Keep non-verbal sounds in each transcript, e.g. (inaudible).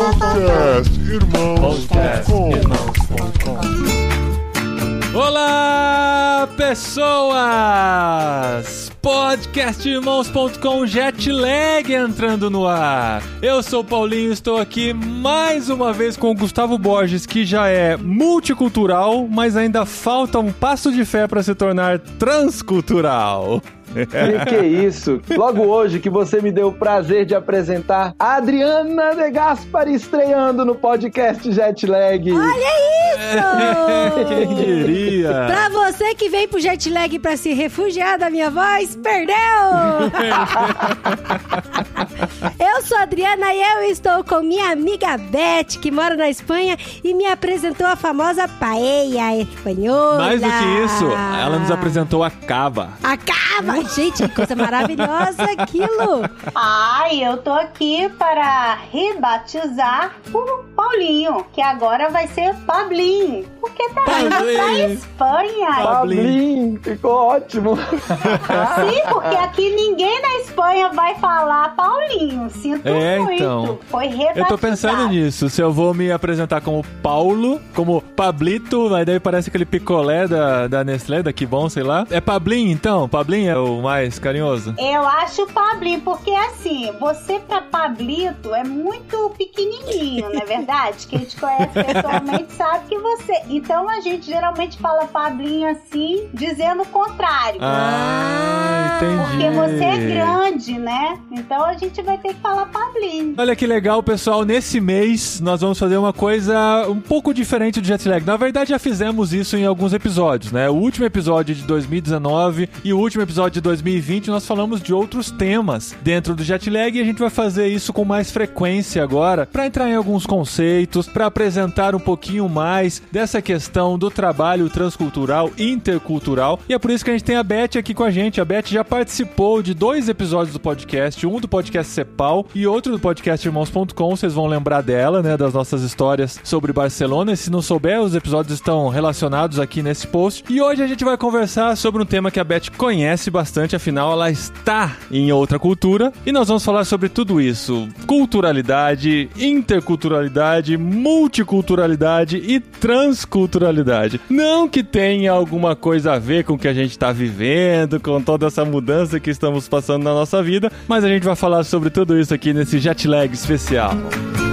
Podcast Irmãos.com Olá, pessoas! Podcastirmãos.com Jetlag entrando no ar. Eu sou o Paulinho, estou aqui mais uma vez com o Gustavo Borges, que já é multicultural, mas ainda falta um passo de fé para se tornar transcultural. Que que é isso? Logo hoje que você me deu o prazer de apresentar a Adriana De Gaspari estreando no podcast Jetlag. Olha isso! Quem diria? Pra você que vem pro jet lag pra se refugiar da minha voz, perdeu! (laughs) eu sou a Adriana e eu estou com minha amiga Beth, que mora na Espanha e me apresentou a famosa paella espanhola. Mais do que isso, ela nos apresentou a cava. A cava! Gente, que coisa maravilhosa aquilo! Ai, eu tô aqui para rebatizar o Paulinho, que agora vai ser Pablinho, porque tá indo pra. Espanha. Pablim, ficou ótimo. Sim, porque aqui ninguém na Espanha vai falar Paulinho. Sinto É, muito. então. Foi rebatizado. Eu tô pensando nisso. Se eu vou me apresentar como Paulo, como Pablito, aí daí parece aquele picolé da, da Nestlé, da Que Bom, sei lá. É Pablinho, então? Pablinho é o mais carinhoso? Eu acho Pablinho, porque assim, você pra Pablito é muito pequenininho, não é verdade? Quem te conhece pessoalmente sabe que você. Então a gente geralmente fala Pablinho assim, dizendo o contrário. Ah, entendi. Porque você é grande, né? Então a gente vai ter que falar Pablinho. Olha que legal, pessoal. Nesse mês nós vamos fazer uma coisa um pouco diferente do Jetlag. Na verdade, já fizemos isso em alguns episódios, né? O último episódio de 2019 e o último episódio de 2020 nós falamos de outros temas dentro do Jetlag e a gente vai fazer isso com mais frequência agora para entrar em alguns conceitos, para apresentar um pouquinho mais dessa questão do trabalho transcultural, intercultural. E é por isso que a gente tem a Beth aqui com a gente. A Beth já participou de dois episódios do podcast, um do podcast Cepal e outro do podcast Irmãos.com. Vocês vão lembrar dela, né, das nossas histórias sobre Barcelona. E se não souber, os episódios estão relacionados aqui nesse post. E hoje a gente vai conversar sobre um tema que a Beth conhece bastante, afinal ela está em outra cultura. E nós vamos falar sobre tudo isso: culturalidade, interculturalidade, multiculturalidade e transculturalidade. Não que tenha alguma coisa a ver com o que a gente está vivendo, com toda essa mudança que estamos passando na nossa vida, mas a gente vai falar sobre tudo isso aqui nesse jet lag especial. Antes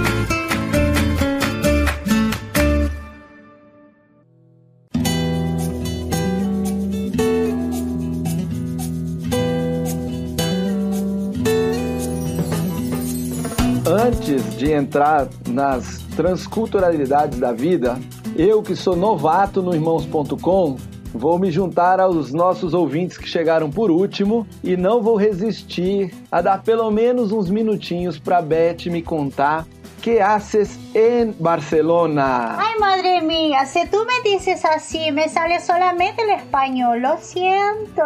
de entrar nas transculturalidades da vida, eu que sou novato no Irmãos.com, vou me juntar aos nossos ouvintes que chegaram por último e não vou resistir a dar pelo menos uns minutinhos para Beth me contar que haces em Barcelona. Ay, madre mía, si tú me dices así, me sale solamente el español, lo siento.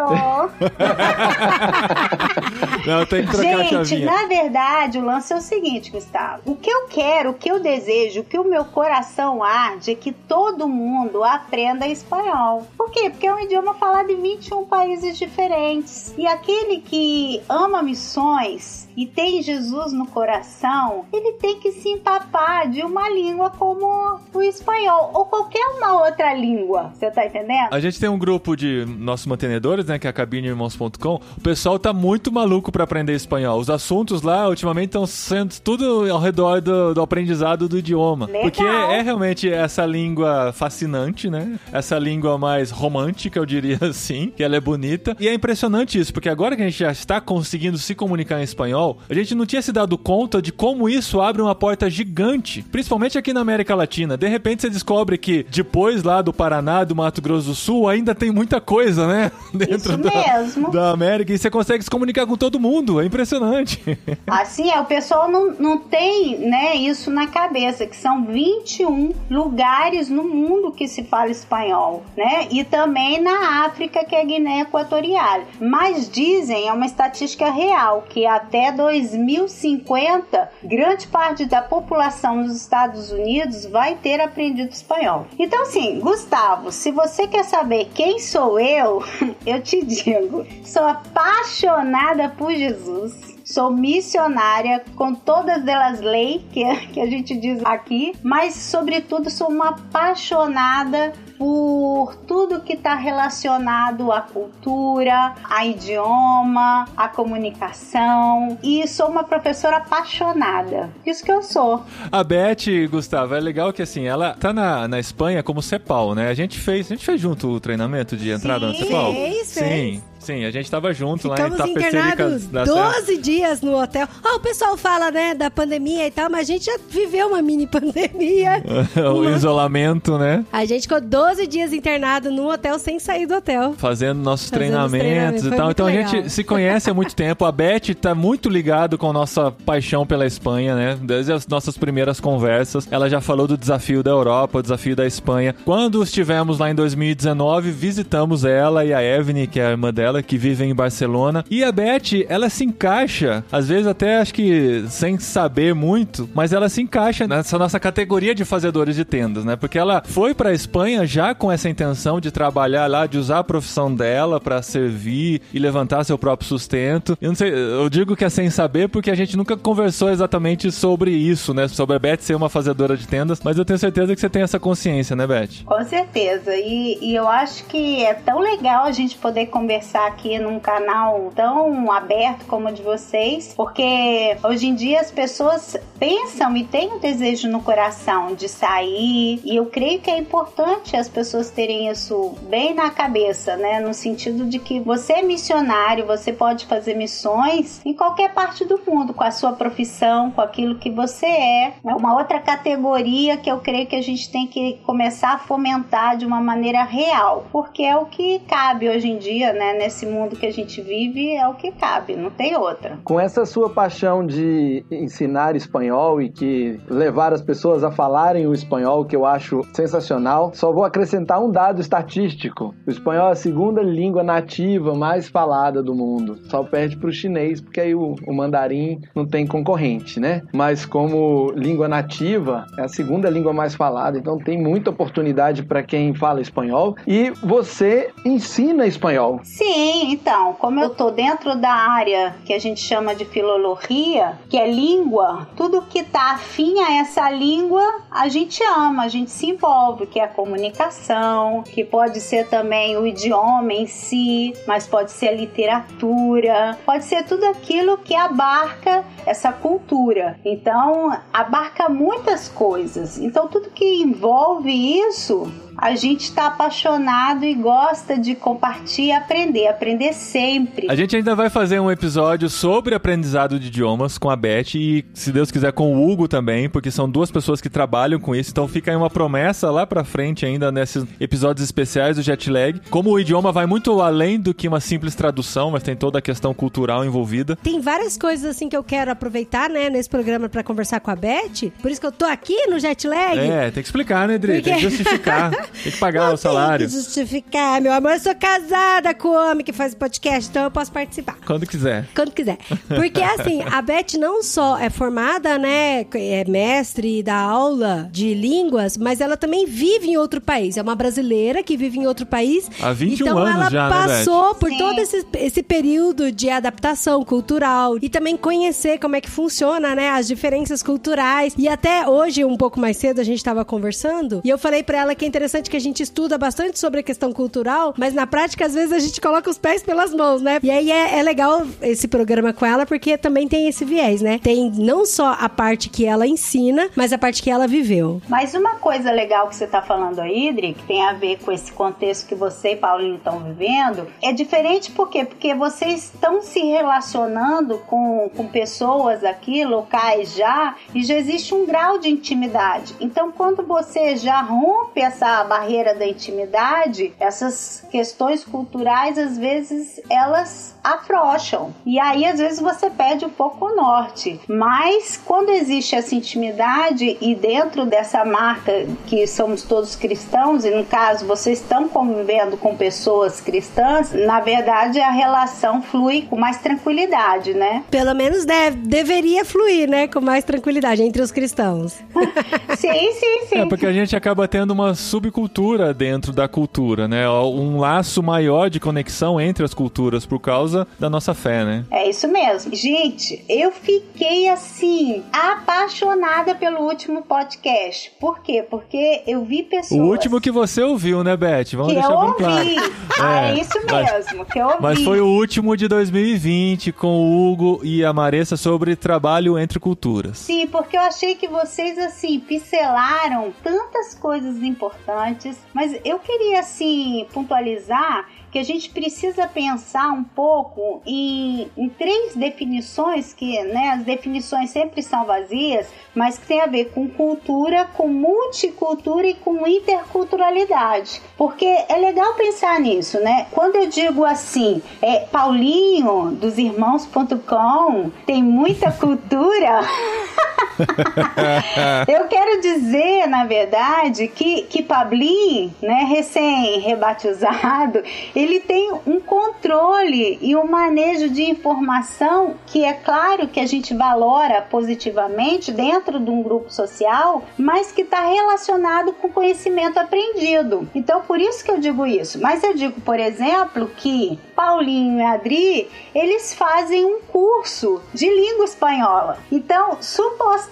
Não, tem que trocar a Gente, chavinha. na verdade, o lance é o seguinte, Gustavo. O que eu quero, o que eu desejo, o que o meu coração arde é que todo mundo aprenda espanhol. Por quê? Porque é um idioma falado em 21 países diferentes. E aquele que ama missões e tem Jesus no coração, ele tem que se empapar de uma língua como o espanhol ou qualquer uma outra língua. Você tá entendendo? A gente tem um grupo de nossos mantenedores, né, que é a cabineirmãos.com. O pessoal tá muito maluco pra aprender espanhol. Os assuntos lá, ultimamente, estão sendo tudo ao redor do, do aprendizado do idioma. Legal. Porque é realmente essa língua fascinante, né? Essa língua mais romântica, eu diria (laughs) assim, que ela é bonita. E é impressionante isso, porque agora que a gente já está conseguindo se comunicar em espanhol, a gente não tinha se dado conta de como isso abre uma porta gigante, principalmente aqui na América Latina. De repente você descobre que depois lá do Paraná, do Mato Grosso do Sul, ainda tem muita coisa, né? (laughs) Dentro Isso da, mesmo. da América e você consegue se comunicar com todo mundo. É impressionante. (laughs) Assim, é, o pessoal não, não tem né, isso na cabeça, que são 21 lugares no mundo que se fala espanhol, né? E também na África, que é Guiné Equatorial. Mas dizem, é uma estatística real, que até 2050, grande parte da população dos Estados Unidos vai ter aprendido espanhol. Então, assim, Gustavo, se você quer saber quem sou eu, (laughs) eu te digo, sou apaixonada por Jesus. sou missionária com todas elas leis que, (laughs) que a gente diz aqui, mas sobretudo sou uma apaixonada por tudo que está relacionado à cultura, a idioma, à comunicação. E sou uma professora apaixonada. Isso que eu sou. A Beth, Gustavo, é legal que assim, ela tá na, na Espanha como CEPAL, né? A gente fez, a gente fez junto o treinamento de entrada Sim, na CEPAL. fez, Sim. fez. Sim, a gente tava junto lá em Ficamos internados da Serra. 12 dias no hotel. Ah, o pessoal fala, né, da pandemia e tal, mas a gente já viveu uma mini (laughs) pandemia. (laughs) o isolamento, né? A gente ficou 12 dias internado no hotel sem sair do hotel. Fazendo nossos Fazendo os treinamentos treinamentos, e tal. Então a gente se conhece há muito tempo. A Beth tá muito ligado com nossa paixão pela Espanha, né? Desde as nossas primeiras conversas. Ela já falou do desafio da Europa, o desafio da Espanha. Quando estivemos lá em 2019, visitamos ela e a Evne, que é a irmã dela, que vive em Barcelona. E a Beth, ela se encaixa, às vezes até acho que sem saber muito, mas ela se encaixa nessa nossa categoria de fazedores de tendas, né? Porque ela foi pra Espanha já com essa intenção de trabalhar lá, de usar a profissão dela pra servir e levantar seu próprio sustento. Eu não sei, eu digo que é sem saber porque a gente nunca conversou exatamente sobre isso, né? Sobre a Beth ser uma fazedora de tendas, mas eu tenho certeza que você tem essa consciência, né, Beth? Com certeza. E, e eu acho que é tão legal a gente poder conversar aqui num canal tão aberto como o de vocês, porque hoje em dia as pessoas pensam e têm o desejo no coração de sair, e eu creio que é importante as pessoas terem isso bem na cabeça, né? No sentido de que você é missionário, você pode fazer missões em qualquer parte do mundo, com a sua profissão, com aquilo que você é. É uma outra categoria que eu creio que a gente tem que começar a fomentar de uma maneira real, porque é o que cabe hoje em dia, né? Nesse mundo que a gente vive, é o que cabe, não tem outra. Com essa sua paixão de ensinar espanhol e que levar as pessoas a falarem o espanhol, que eu acho sensacional, só vou acrescentar um dado estatístico. O espanhol é a segunda língua nativa mais falada do mundo. Só perde para o chinês, porque aí o, o mandarim não tem concorrente, né? Mas como língua nativa, é a segunda língua mais falada, então tem muita oportunidade para quem fala espanhol. E você ensina espanhol. Sim, então, como eu tô dentro da área que a gente chama de filologia, que é língua, tudo que tá afim a essa língua, a gente ama, a gente se envolve, que é a comunicação, que pode ser também o idioma em si, mas pode ser a literatura, pode ser tudo aquilo que abarca essa cultura. Então, abarca muitas coisas. Então, tudo que envolve isso, a gente está apaixonado e gosta de compartilhar e aprender, aprender sempre. A gente ainda vai fazer um episódio sobre aprendizado de idiomas com a Beth e, se Deus quiser, com o Hugo também, porque são duas pessoas que trabalham com isso. Então fica aí uma promessa lá pra frente ainda nesses episódios especiais do Jetlag. Como o idioma vai muito além do que uma simples tradução, mas tem toda a questão cultural envolvida. Tem várias coisas assim que eu quero aproveitar, né, nesse programa pra conversar com a Beth. Por isso que eu tô aqui no jet lag. É, tem que explicar, né, Dri? Tem que Porque- justificar. (laughs) tem que pagar Não o salário. Tem que justificar, meu amor. Eu sou casada com o homem que faz podcast, então eu posso participar. Quando quiser. Quando quiser. Porque, assim, a Beth não só é formada, né? É mestre da aula de línguas, mas ela também vive em outro país. É uma brasileira que vive em outro país. Há 21 então, anos ela já, né, passou por Sim. todo esse, esse período de adaptação cultural e também conhecer como é que funciona, né? As diferenças culturais. E até hoje, um pouco mais cedo, a gente tava conversando e eu falei pra ela que é interessante que a gente estuda bastante sobre a questão cultural, mas na prática, às vezes, a gente coloca os pés pelas mãos, né? E aí é, é legal esse programa com ela porque também tem esse viés, né? Tem não só a parte que ela ensina, mas a parte que ela viveu. Mas uma coisa legal que você está falando aí, Idri, que tem a ver com esse contexto que você e Paulinho estão vivendo, é diferente por quê? Porque vocês estão se relacionando com, com pessoas aqui, locais já, e já existe um grau de intimidade. Então, quando você já rompe essa barreira da intimidade, essas questões culturais, às vezes, elas afrouxam. E aí, às vezes, você perde um pouco o norte. Mas, quando existe essa intimidade e dentro dessa marca que somos todos cristãos, e no caso, vocês estão convivendo com pessoas cristãs, na verdade, a relação flui com mais tranquilidade, né? Pelo menos deve, deveria fluir, né? Com mais tranquilidade entre os cristãos. (laughs) Sim, sim, sim. É porque a gente acaba tendo uma subcultura dentro da cultura, né? Um laço maior de conexão entre as culturas por causa da nossa fé, né? É isso mesmo. Gente, eu fiquei assim, apaixonada pelo último podcast. Por quê? Porque eu vi pessoas. O último que você ouviu, né, Beth? Vamos que deixar eu bem ouvi. claro. (laughs) Ah, é isso mesmo, que eu ouvi. Mas foi o último de 2020 com o Hugo e a Maressa sobre trabalho entre culturas. Sim, porque eu achei que vocês, assim, pincelaram tantas coisas importantes, mas eu queria, assim, pontualizar que a gente precisa pensar um pouco em, em, três definições que, né, as definições sempre são vazias, mas que tem a ver com cultura, com multicultura e com interculturalidade. Porque é legal pensar nisso, né? Quando eu digo assim, é Paulinho dos irmãos.com tem muita cultura. (laughs) (laughs) eu quero dizer, na verdade, que, que Pablin, né, recém-rebatizado, ele tem um controle e um manejo de informação que é claro que a gente valora positivamente dentro de um grupo social, mas que está relacionado com conhecimento aprendido. Então, por isso que eu digo isso. Mas eu digo, por exemplo, que Paulinho e Adri, eles fazem um curso de língua espanhola. Então, supostamente,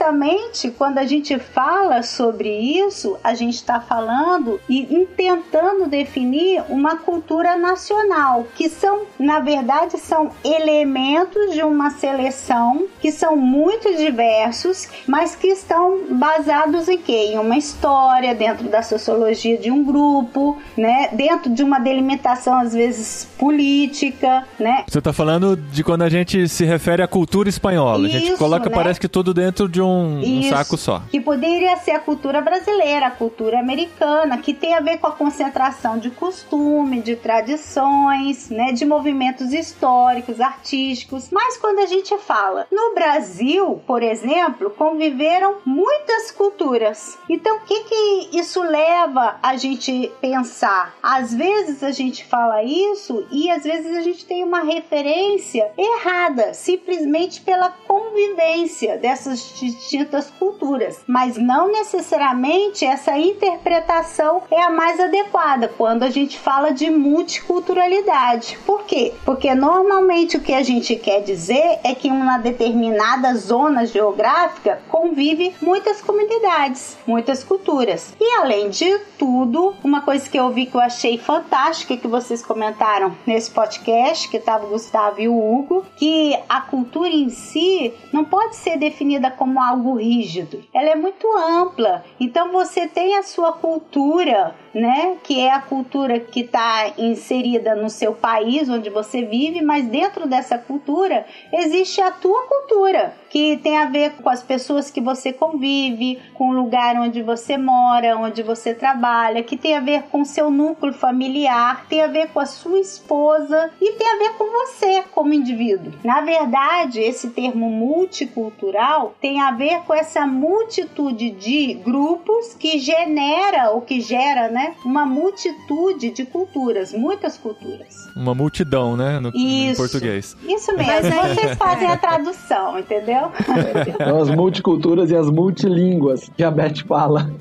quando a gente fala sobre isso, a gente está falando e tentando definir uma cultura nacional, que são, na verdade, são elementos de uma seleção que são muito diversos, mas que estão basados em quê? Em uma história, dentro da sociologia de um grupo, né? Dentro de uma delimitação, às vezes, política, né? Você está falando de quando a gente se refere à cultura espanhola. Isso, a gente coloca, né? parece que tudo dentro de um, um saco só. Que poderia ser a cultura brasileira, a cultura americana, que tem a ver com a concentração de costume, de tradições, né, de movimentos históricos, artísticos. Mas quando a gente fala no Brasil, por exemplo, conviveram muitas culturas. Então, o que que isso leva a gente pensar? Às vezes a gente fala isso e às vezes a gente tem uma referência errada, simplesmente pela convivência dessas distintas culturas, mas não necessariamente essa interpretação é a mais adequada quando a gente fala de multiculturalidade. Por quê? Porque normalmente o que a gente quer dizer é que em uma determinada zona geográfica convive muitas comunidades, muitas culturas. E além de tudo, uma coisa que eu vi que eu achei fantástica que vocês comentaram nesse podcast, que estava o Gustavo e o Hugo, que a cultura em si não pode ser definida como algo rígido. Ela é muito ampla. Então você tem a sua cultura, né, que é a cultura que está inserida no seu país onde você vive, mas dentro dessa cultura existe a tua cultura, que tem a ver com as pessoas que você convive, com o lugar onde você mora, onde você trabalha, que tem a ver com o seu núcleo familiar, tem a ver com a sua esposa e tem a ver com você como indivíduo. Na verdade, esse termo multicultural tem a ver com essa multitude de grupos que genera ou que gera, né, uma multitude de culturas, muitas culturas. Uma multidão, né? No, em Isso. português. Isso mesmo. Mas (laughs) aí- Vocês fazem a tradução, entendeu? São as multiculturas e as multilínguas que a Beth fala.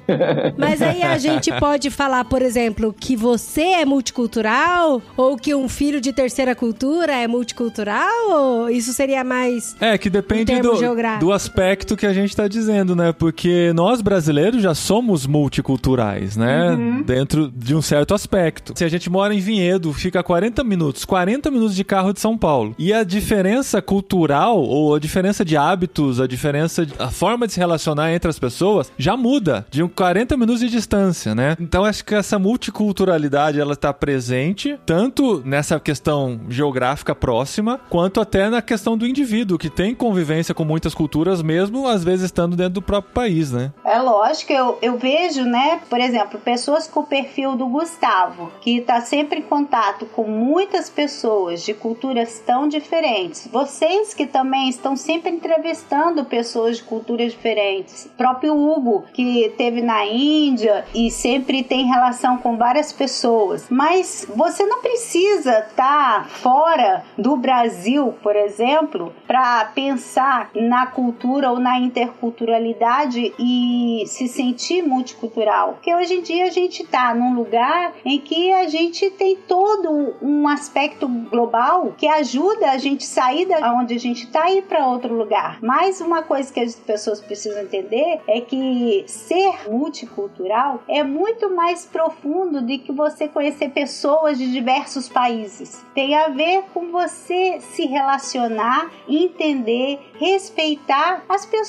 Mas aí a gente pode falar, por exemplo, que você é multicultural ou que um filho de terceira cultura é multicultural? Ou isso seria mais É, que depende Em do, do aspecto que a gente tá dizendo, né? Porque nós brasileiros já somos multiculturais, né? Uhum. Dentro de um certo aspecto. Se a gente mora em Vinhedo, fica 40 minutos, 40 minutos de carro de São Paulo. E a diferença cultural, ou a diferença de hábitos, a diferença, de, a forma de se relacionar entre as pessoas, já muda de um 40 minutos de distância, né? Então acho que essa multiculturalidade, ela tá presente, tanto nessa questão geográfica próxima, quanto até na questão do indivíduo, que tem convivência com muitas culturas, mesmo às vezes estando dentro do próprio país, né? É lógico, eu, eu vejo, né, por exemplo, pessoas com o perfil do Gustavo, que tá sempre contato com muitas pessoas de culturas tão diferentes, vocês que também estão sempre entrevistando pessoas de culturas diferentes, o próprio Hugo, que teve na Índia e sempre tem relação com várias pessoas, mas você não precisa estar tá fora do Brasil, por exemplo, para pensar na cultura ou na interculturalidade e se sentir multicultural. Porque hoje em dia a gente está num lugar em que a gente tem todo um aspecto global que ajuda a gente sair da onde a gente está e ir para outro lugar. Mas uma coisa que as pessoas precisam entender é que ser multicultural é muito mais profundo do que você conhecer pessoas de diversos países. Tem a ver com você se relacionar, entender, respeitar as pessoas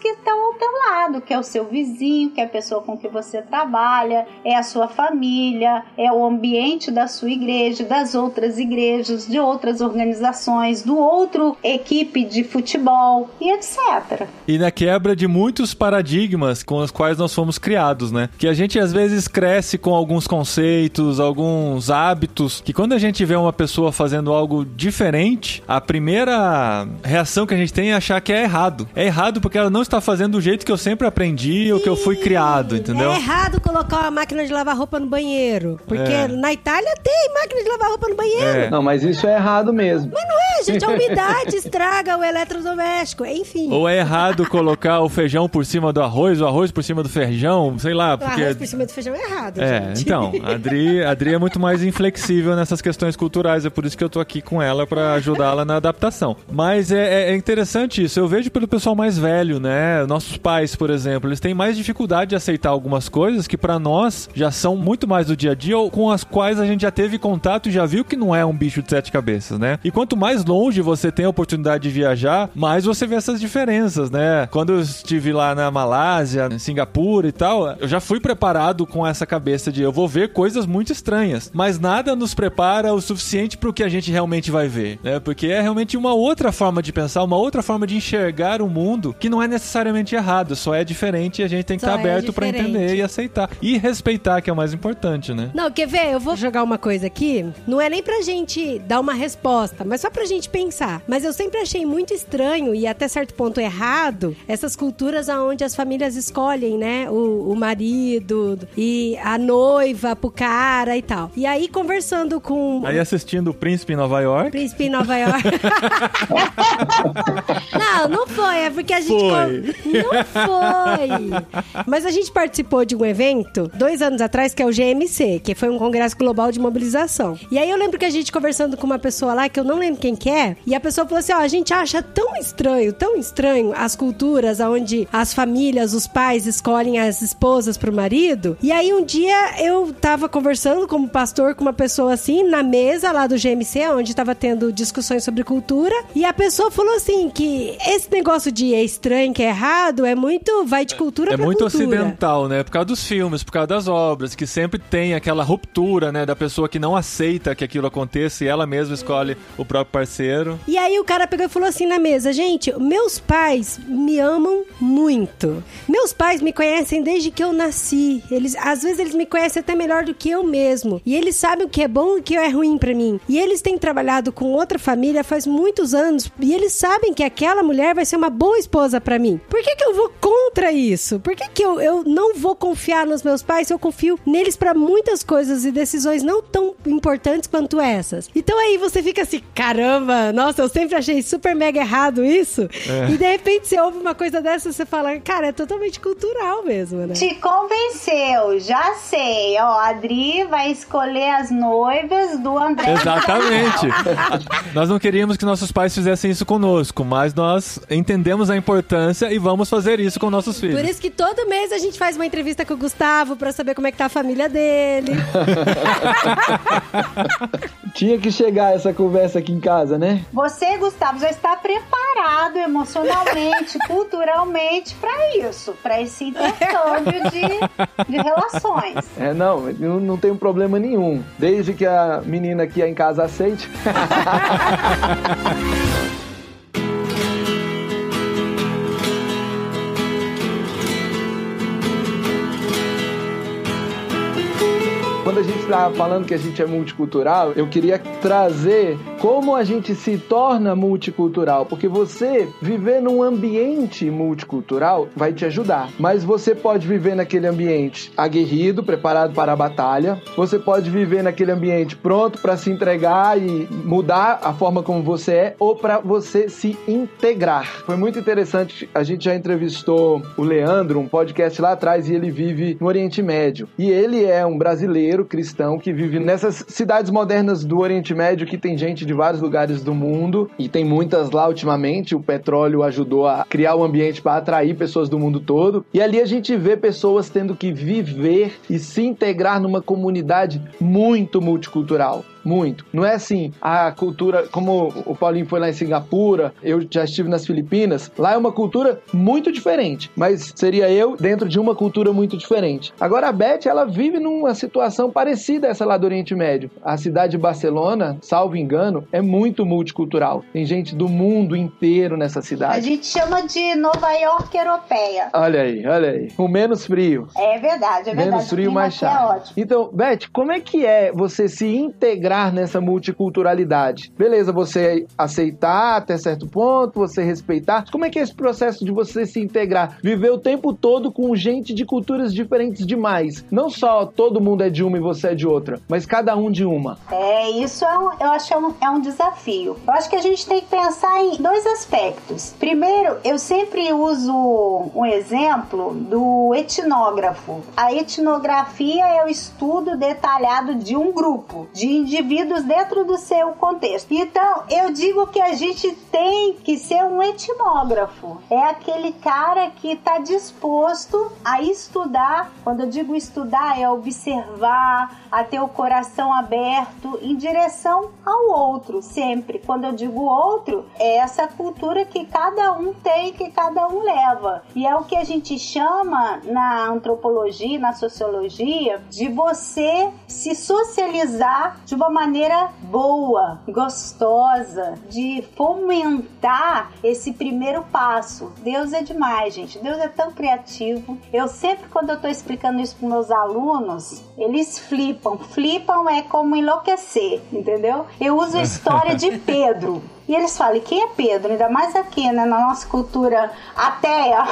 que estão ao teu lado, que é o seu vizinho, que é a pessoa com que você trabalha, é a sua família, é o ambiente da sua igreja, das outras igrejas, de outras organizações, do outro equipe de futebol e etc. E na quebra de muitos paradigmas com os quais nós fomos criados, né? Que a gente às vezes cresce com alguns conceitos, alguns hábitos, que quando a gente vê uma pessoa fazendo algo diferente, a primeira reação que a gente tem é achar que é errado. É errado porque ela não está fazendo do jeito que eu sempre aprendi ou que eu fui criado, entendeu? É errado colocar uma máquina de lavar roupa no banheiro. Porque é. na Itália tem máquina de lavar roupa no banheiro. É. Não, mas isso é errado mesmo. Mas não é, gente. A umidade (laughs) estraga o eletrodoméstico. Enfim. Ou é errado colocar o feijão por cima do arroz, o arroz por cima do feijão, sei lá. Porque... O arroz por cima do feijão é errado. É, gente. então. A (laughs) Adri, a Adri é muito mais inflexível nessas questões culturais. É por isso que eu tô aqui com ela para ajudá-la na adaptação. Mas é, é interessante isso. Eu vejo pelo pessoal mais velho, né? Nossos pais, por exemplo, eles têm mais dificuldade de aceitar algumas coisas que para nós já são muito mais do dia a dia ou com as quais a gente já teve contato e já viu que não é um bicho de sete cabeças, né? E quanto mais longe você tem a oportunidade de viajar, mais você vê essas diferenças, né? Quando eu estive lá na Malásia, em Singapura e tal, eu já fui preparado com essa cabeça de eu vou ver coisas muito estranhas, mas nada nos prepara o suficiente para o que a gente realmente vai ver, né? Porque é realmente uma outra forma de pensar, uma outra forma de enxergar o mundo que não é necessariamente errado, só é diferente e a gente tem que estar tá é aberto para entender e aceitar e respeitar, que é o mais importante, né? Não, quer ver? Eu vou jogar uma coisa aqui, não é nem pra gente dar uma resposta, mas só pra gente pensar. Mas eu sempre achei muito estranho e até certo ponto errado essas culturas onde as famílias escolhem, né, o, o marido e a noiva pro cara e tal. E aí conversando com Aí assistindo o Príncipe em Nova York. Príncipe em Nova York. (laughs) não, não foi, é porque a gente foi. não foi. Mas a gente participou de um evento dois anos atrás que é o GMC, que foi um congresso global de mobilização. E aí eu lembro que a gente conversando com uma pessoa lá que eu não lembro quem que é, e a pessoa falou assim: "Ó, a gente acha tão estranho, tão estranho as culturas onde as famílias, os pais escolhem as esposas pro marido". E aí um dia eu tava conversando como pastor com uma pessoa assim na mesa lá do GMC, onde tava tendo discussões sobre cultura, e a pessoa falou assim que esse negócio de é estranho, que é errado, é muito vai de cultura é pra muito cultura. ocidental, né? Por causa dos filmes, por causa das obras, que sempre tem aquela ruptura, né, da pessoa que não aceita que aquilo aconteça e ela mesma escolhe o próprio parceiro. E aí o cara pegou e falou assim na mesa, gente, meus pais me amam muito. Meus pais me conhecem desde que eu nasci. Eles, às vezes eles me conhecem até melhor do que eu mesmo. E eles sabem o que é bom e o que é ruim para mim. E eles têm trabalhado com outra família faz muitos anos e eles sabem que aquela mulher vai ser uma boa esposa para mim. Por que que eu vou contra isso? Por que que eu, eu não vou confiar nos meus pais se eu confio neles para muitas coisas e decisões não tão importantes quanto essas? Então aí você fica assim, caramba, nossa, eu sempre achei super mega errado isso. É. E de repente você ouve uma coisa dessa, você fala, cara, é totalmente cultural mesmo, né? Te convenceu, já sei. Ó, a Adri vai escolher as noivas do André. Exatamente. (laughs) nós não queríamos que nossos pais fizessem isso conosco, mas nós entendemos a importância e vamos fazer isso com nossos filhos. Por isso que todo mês a gente faz uma entrevista com o Gustavo pra saber como é que tá a família dele. (laughs) Tinha que chegar essa conversa aqui em casa, né? Você, Gustavo, já está preparado emocionalmente, (laughs) culturalmente para isso, para esse intercâmbio de, de relações. É, não, eu não tenho problema nenhum. Desde que a menina aqui em casa aceite. (laughs) Está falando que a gente é multicultural, eu queria trazer como a gente se torna multicultural, porque você viver num ambiente multicultural vai te ajudar, mas você pode viver naquele ambiente aguerrido, preparado para a batalha, você pode viver naquele ambiente pronto para se entregar e mudar a forma como você é ou para você se integrar. Foi muito interessante, a gente já entrevistou o Leandro, um podcast lá atrás, e ele vive no Oriente Médio. E ele é um brasileiro cristão que vive nessas cidades modernas do Oriente Médio que tem gente de vários lugares do mundo e tem muitas lá ultimamente. O petróleo ajudou a criar o um ambiente para atrair pessoas do mundo todo. E ali a gente vê pessoas tendo que viver e se integrar numa comunidade muito multicultural muito. Não é assim, a cultura, como o Paulinho foi lá em Singapura, eu já estive nas Filipinas, lá é uma cultura muito diferente, mas seria eu dentro de uma cultura muito diferente. Agora a Beth, ela vive numa situação parecida a essa lá do Oriente Médio. A cidade de Barcelona, salvo engano, é muito multicultural. Tem gente do mundo inteiro nessa cidade. A gente chama de Nova York europeia. Olha aí, olha aí. Com menos frio. É verdade, é verdade. Menos frio, mais É chato. ótimo. Então, Beth, como é que é você se integrar nessa multiculturalidade? Beleza, você aceitar até certo ponto, você respeitar. Como é que é esse processo de você se integrar? Viver o tempo todo com gente de culturas diferentes demais. Não só todo mundo é de uma e você é de outra, mas cada um de uma. É, isso é um, eu acho é um, é um desafio. Eu acho que a gente tem que pensar em dois aspectos. Primeiro, eu sempre uso um exemplo do etnógrafo. A etnografia é o estudo detalhado de um grupo de indivíduos dentro do seu contexto. Então, eu digo que a gente tem que ser um etnógrafo. É aquele cara que está disposto a estudar. Quando eu digo estudar, é observar, a ter o coração aberto em direção ao outro, sempre. Quando eu digo outro, é essa cultura que cada um tem, que cada um leva. E é o que a gente chama na antropologia, na sociologia, de você se socializar de uma maneira boa, gostosa, de fomentar esse primeiro passo. Deus é demais, gente. Deus é tão criativo. Eu sempre, quando eu tô explicando isso para meus alunos, eles flipam. Flipam é como enlouquecer, entendeu? Eu uso a história de (laughs) Pedro. E eles falam, quem é Pedro? Ainda mais aqui, né, na nossa cultura ateia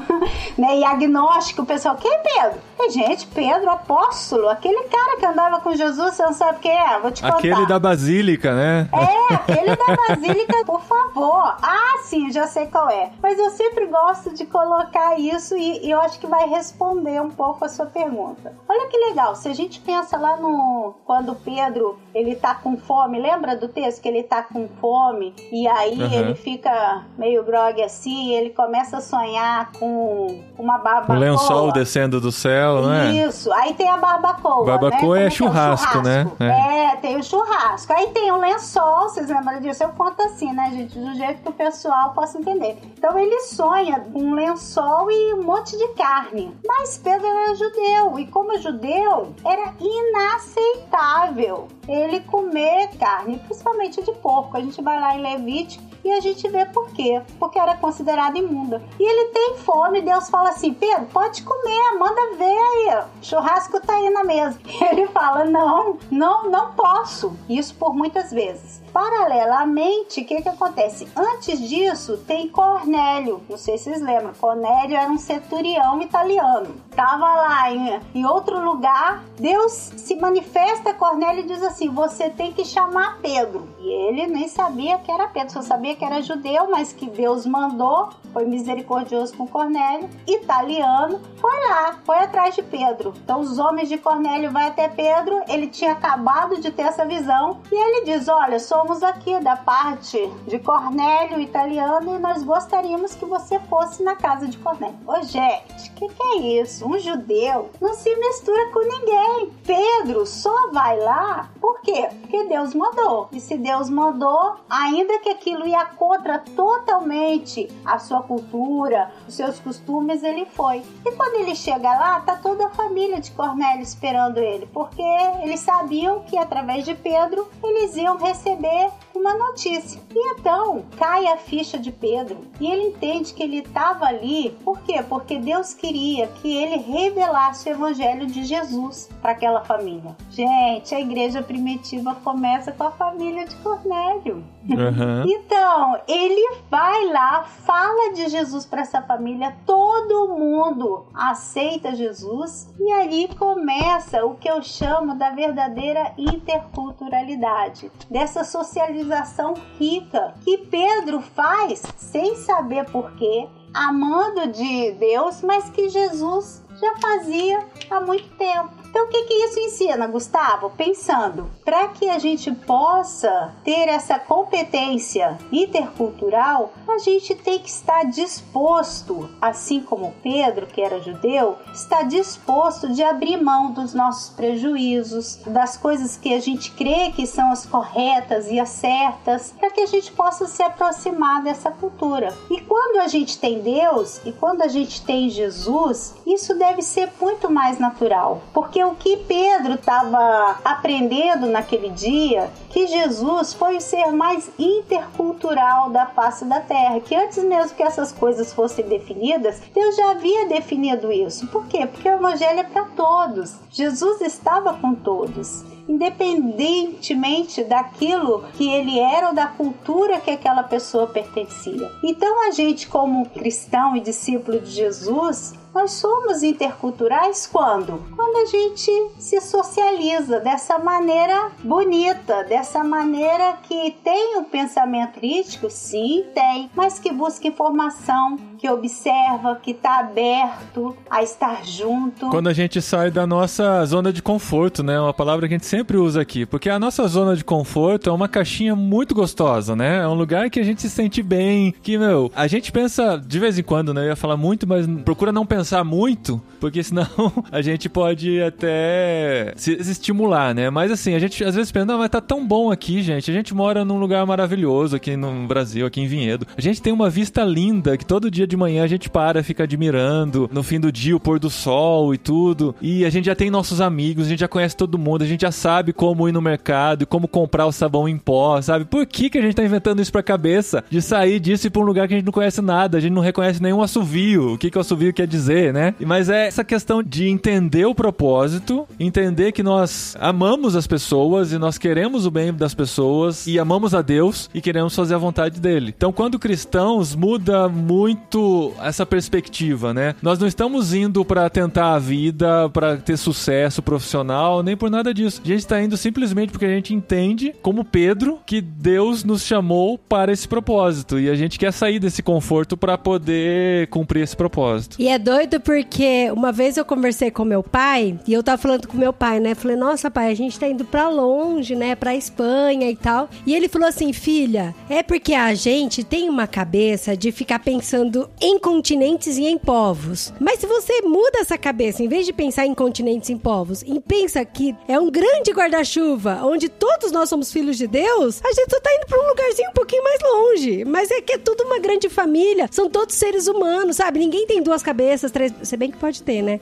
(laughs) né, e agnóstica, o pessoal, quem é Pedro? E, gente, Pedro, apóstolo, aquele cara que andava com Jesus, você não sabe quem é? Vou te contar. Aquele da Basílica, né? É, aquele da Basílica, por favor. Ah, sim, já sei qual é. Mas eu sempre gosto de colocar isso e, e eu acho que vai responder um pouco a sua pergunta. Olha que legal, se a gente pensa lá no... Quando Pedro, ele tá com fome, lembra do texto que ele tá com fome? E aí Uhum. ele fica meio grogue assim, ele começa a sonhar com uma barbacoa. O lençol descendo do céu, não é? Isso, aí tem a barbacoa. Barbacoa né? é Como que o churrasco, né? É. tem o churrasco. Aí tem o lençol, vocês lembram disso? Eu conto assim, né, gente? Do jeito que o pessoal possa entender. Então ele sonha com um lençol e um monte de carne. Mas Pedro era judeu, e como judeu, era inaceitável ele comer carne, principalmente de porco. A gente vai lá em Levítico e a gente vê por quê. Porque era considerado imunda. E ele tem fome, Deus fala assim: Pedro, pode comer, manda ver aí. Churrasco tá aí na mesa. (laughs) Ele fala: Não, não, não posso. Isso por muitas vezes. Paralelamente, o que que acontece? Antes disso, tem Cornélio. Não sei se vocês lembram. Cornélio era um centurião italiano. Tava lá em, em outro lugar. Deus se manifesta a Cornélio e diz assim: Você tem que chamar Pedro. E ele nem sabia que era Pedro, só sabia que era judeu, mas que Deus mandou. Foi misericordioso com Cornélio. Italiano. Foi lá, foi atrás de Pedro. Então, os homens de Cornélio vai até Pedro. Ele tinha acabado de ter essa visão. E ele diz: Olha, somos aqui da parte de Cornélio, italiano, e nós gostaríamos que você fosse na casa de Cornélio. Ô, gente, o que, que é isso? Um judeu não se mistura com ninguém. Pedro só vai lá porque quê? Porque Deus mandou. E se Deus mandou, ainda que aquilo ia contra totalmente a sua cultura, os seus costumes, ele foi. E quando ele chega lá, tá toda a família de Cornélio esperando ele, porque eles sabiam que através de Pedro eles iam receber uma notícia. E então cai a ficha de Pedro e ele entende que ele estava ali, por quê? Porque Deus queria que ele revelasse o evangelho de Jesus para aquela família. Gente, a igreja primitiva começa com a família de Cornélio. Uhum. (laughs) Então, ele vai lá, fala de Jesus para essa família, todo mundo aceita Jesus e aí começa o que eu chamo da verdadeira interculturalidade, dessa socialização rica que Pedro faz sem saber porquê, amando de Deus, mas que Jesus já fazia há muito tempo. Então, o que, que isso ensina, Gustavo? Pensando, para que a gente possa ter essa competência intercultural, a gente tem que estar disposto, assim como Pedro, que era judeu, está disposto de abrir mão dos nossos prejuízos, das coisas que a gente crê que são as corretas e as certas, para que a gente possa se aproximar dessa cultura. E quando a gente tem Deus e quando a gente tem Jesus, isso deve ser muito mais natural, porque o que Pedro estava aprendendo naquele dia, que Jesus foi o ser mais intercultural da face da terra, que antes mesmo que essas coisas fossem definidas, Deus já havia definido isso. Por quê? Porque o evangelho é para todos. Jesus estava com todos independentemente daquilo que ele era ou da cultura que aquela pessoa pertencia. Então a gente como cristão e discípulo de Jesus, nós somos interculturais quando? Quando a gente se socializa dessa maneira bonita, dessa maneira que tem o pensamento crítico, sim, tem, mas que busca informação, que observa, que está aberto a estar junto. Quando a gente sai da nossa zona de conforto, né? Uma palavra que a gente sempre usa aqui, porque a nossa zona de conforto é uma caixinha muito gostosa, né? É um lugar que a gente se sente bem, que, meu, a gente pensa de vez em quando, né? Eu ia falar muito, mas procura não pensar muito, porque senão (laughs) a gente pode até se, se estimular, né? Mas assim, a gente às vezes pensa, não, mas tá tão bom aqui, gente. A gente mora num lugar maravilhoso aqui no Brasil, aqui em Vinhedo. A gente tem uma vista linda que todo dia de manhã a gente para, fica admirando. No fim do dia, o pôr do sol e tudo. E a gente já tem nossos amigos, a gente já conhece todo mundo, a gente já sabe como ir no mercado e como comprar o sabão em pó, sabe? Por que, que a gente tá inventando isso pra cabeça? De sair disso e ir pra um lugar que a gente não conhece nada, a gente não reconhece nenhum assovio. O que, que o assovio quer dizer, né? Mas é essa questão de entender o propósito, entender que nós amamos as pessoas e nós queremos o bem das pessoas e amamos a Deus e queremos fazer a vontade dele. Então, quando cristãos, muda muito essa perspectiva, né? Nós não estamos indo para tentar a vida, para ter sucesso profissional, nem por nada disso. A gente está indo simplesmente porque a gente entende, como Pedro, que Deus nos chamou para esse propósito e a gente quer sair desse conforto para poder cumprir esse propósito. E é doido porque uma vez eu conversei com meu pai e eu tava falando com meu pai, né? Falei, nossa, pai, a gente tá indo pra longe, né? Pra Espanha e tal. E ele falou assim, filha, é porque a gente tem uma cabeça de ficar pensando em continentes e em povos. Mas se você muda essa cabeça, em vez de pensar em continentes e em povos, e pensa que é um grande guarda-chuva onde todos nós somos filhos de Deus, a gente só tá indo pra um lugarzinho um pouquinho mais longe. Mas é que é tudo uma grande família, são todos seres humanos, sabe? Ninguém tem duas cabeças, três. Se bem que pode ter, né?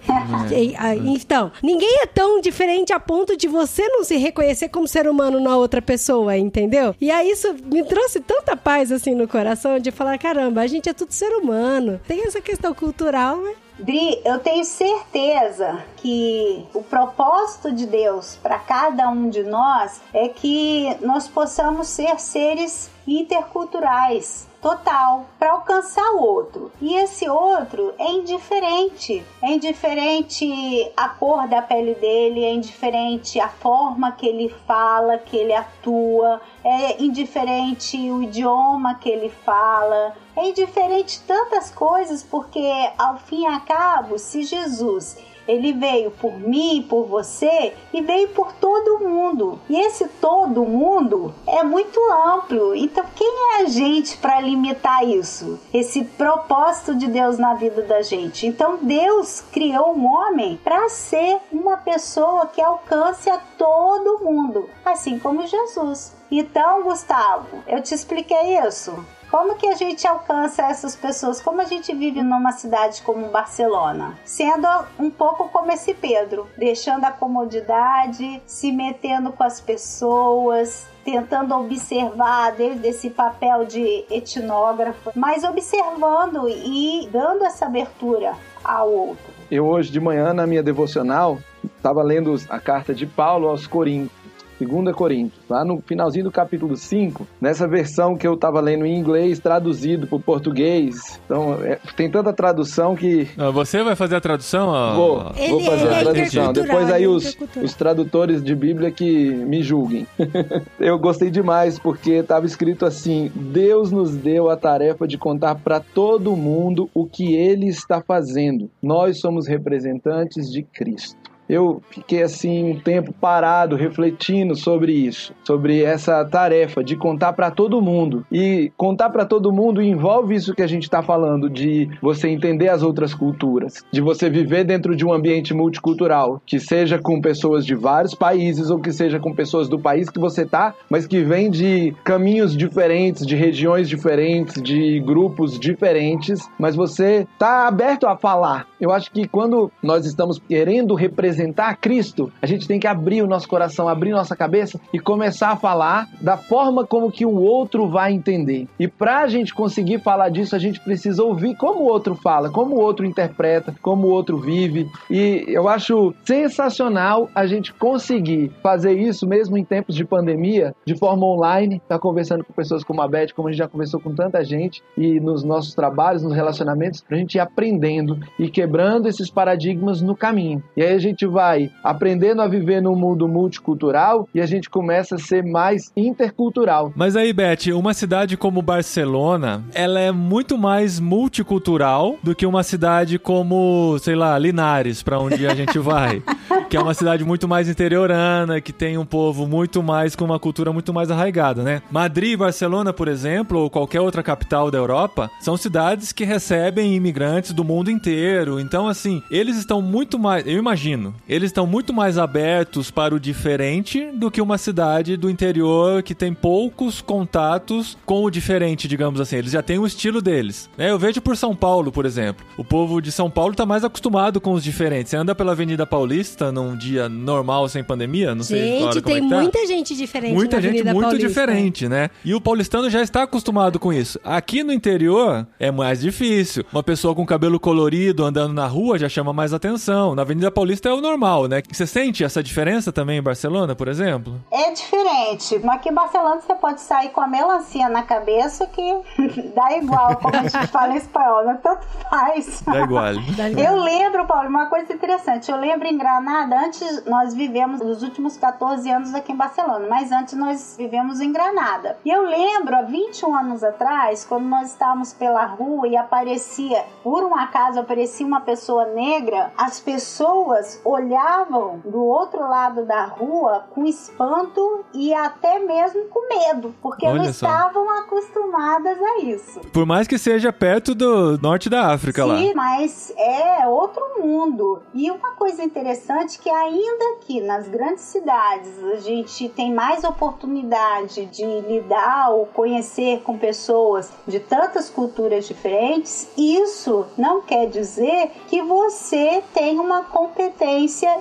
A, então, ninguém é tão diferente a ponto de você não se reconhecer como ser humano na outra pessoa, entendeu? E aí isso me trouxe tanta paz assim no coração de falar: caramba, a gente é tudo ser humano. Tem essa questão cultural, né? Dri, eu tenho certeza que o propósito de Deus para cada um de nós é que nós possamos ser seres interculturais total para alcançar o outro. E esse outro é indiferente. É indiferente a cor da pele dele, é indiferente a forma que ele fala, que ele atua, é indiferente o idioma que ele fala, é indiferente tantas coisas, porque ao fim e ao cabo, se Jesus Ele veio por mim, por você e veio por todo mundo. E esse todo mundo é muito amplo. Então, quem é a gente para limitar isso? Esse propósito de Deus na vida da gente. Então, Deus criou um homem para ser uma pessoa que alcance a todo mundo, assim como Jesus. Então, Gustavo, eu te expliquei isso. Como que a gente alcança essas pessoas? Como a gente vive numa cidade como Barcelona? Sendo um pouco como esse Pedro, deixando a comodidade, se metendo com as pessoas, tentando observar desde esse papel de etnógrafo, mas observando e dando essa abertura ao outro. Eu hoje de manhã na minha devocional estava lendo a carta de Paulo aos Coríntios 2 Coríntios, lá no finalzinho do capítulo 5, nessa versão que eu estava lendo em inglês, traduzido para o português. Então, é, tem tanta tradução que. Ah, você vai fazer a tradução? Vou, Ele- vou fazer ele é a tradução. Depois aí intercultural, os, os tradutores de Bíblia que me julguem. (laughs) eu gostei demais porque estava escrito assim: Deus nos deu a tarefa de contar para todo mundo o que ele está fazendo. Nós somos representantes de Cristo. Eu fiquei assim um tempo parado, refletindo sobre isso, sobre essa tarefa de contar para todo mundo. E contar para todo mundo envolve isso que a gente está falando, de você entender as outras culturas, de você viver dentro de um ambiente multicultural, que seja com pessoas de vários países ou que seja com pessoas do país que você tá, mas que vem de caminhos diferentes, de regiões diferentes, de grupos diferentes, mas você tá aberto a falar. Eu acho que quando nós estamos querendo representar Cristo, a gente tem que abrir o nosso coração, abrir nossa cabeça e começar a falar da forma como que o outro vai entender. E para a gente conseguir falar disso, a gente precisa ouvir como o outro fala, como o outro interpreta, como o outro vive. E eu acho sensacional a gente conseguir fazer isso mesmo em tempos de pandemia, de forma online, tá conversando com pessoas como a Beth, como a gente já conversou com tanta gente e nos nossos trabalhos, nos relacionamentos, pra gente ir aprendendo e quebrando esses paradigmas no caminho. E aí a gente vai aprendendo a viver num mundo multicultural e a gente começa a ser mais intercultural. Mas aí, Beth, uma cidade como Barcelona, ela é muito mais multicultural do que uma cidade como, sei lá, Linares, pra onde a gente vai. (laughs) que é uma cidade muito mais interiorana, que tem um povo muito mais com uma cultura muito mais arraigada, né? Madrid e Barcelona, por exemplo, ou qualquer outra capital da Europa, são cidades que recebem imigrantes do mundo inteiro. Então, assim, eles estão muito mais, eu imagino, eles estão muito mais abertos para o diferente do que uma cidade do interior que tem poucos contatos com o diferente, digamos assim. Eles já têm o estilo deles. né? Eu vejo por São Paulo, por exemplo. O povo de São Paulo tá mais acostumado com os diferentes. Você anda pela Avenida Paulista num dia normal, sem pandemia, não sei agora Gente, como tem é que tá. muita gente diferente Muita gente Avenida muito Paulista. diferente, né? E o paulistano já está acostumado com isso. Aqui no interior é mais difícil. Uma pessoa com cabelo colorido andando na rua já chama mais atenção. Na Avenida Paulista é o normal, né? Você sente essa diferença também em Barcelona, por exemplo? É diferente. Aqui em Barcelona você pode sair com a melancia na cabeça que (laughs) dá igual, como a gente (laughs) fala em espanhol, né? Tanto faz. Dá igual. (laughs) Dá igual. Eu lembro, Paulo, uma coisa interessante. Eu lembro em Granada, antes nós vivemos os últimos 14 anos aqui em Barcelona, mas antes nós vivemos em Granada. E eu lembro, há 21 anos atrás, quando nós estávamos pela rua e aparecia, por um acaso, aparecia uma pessoa negra, as pessoas olhavam do outro lado da rua com espanto e até mesmo com medo, porque Olha não só. estavam acostumadas a isso. Por mais que seja perto do norte da África lá. Sim, mas é outro mundo. E uma coisa interessante que ainda que nas grandes cidades a gente tem mais oportunidade de lidar ou conhecer com pessoas de tantas culturas diferentes, isso não quer dizer que você tem uma competência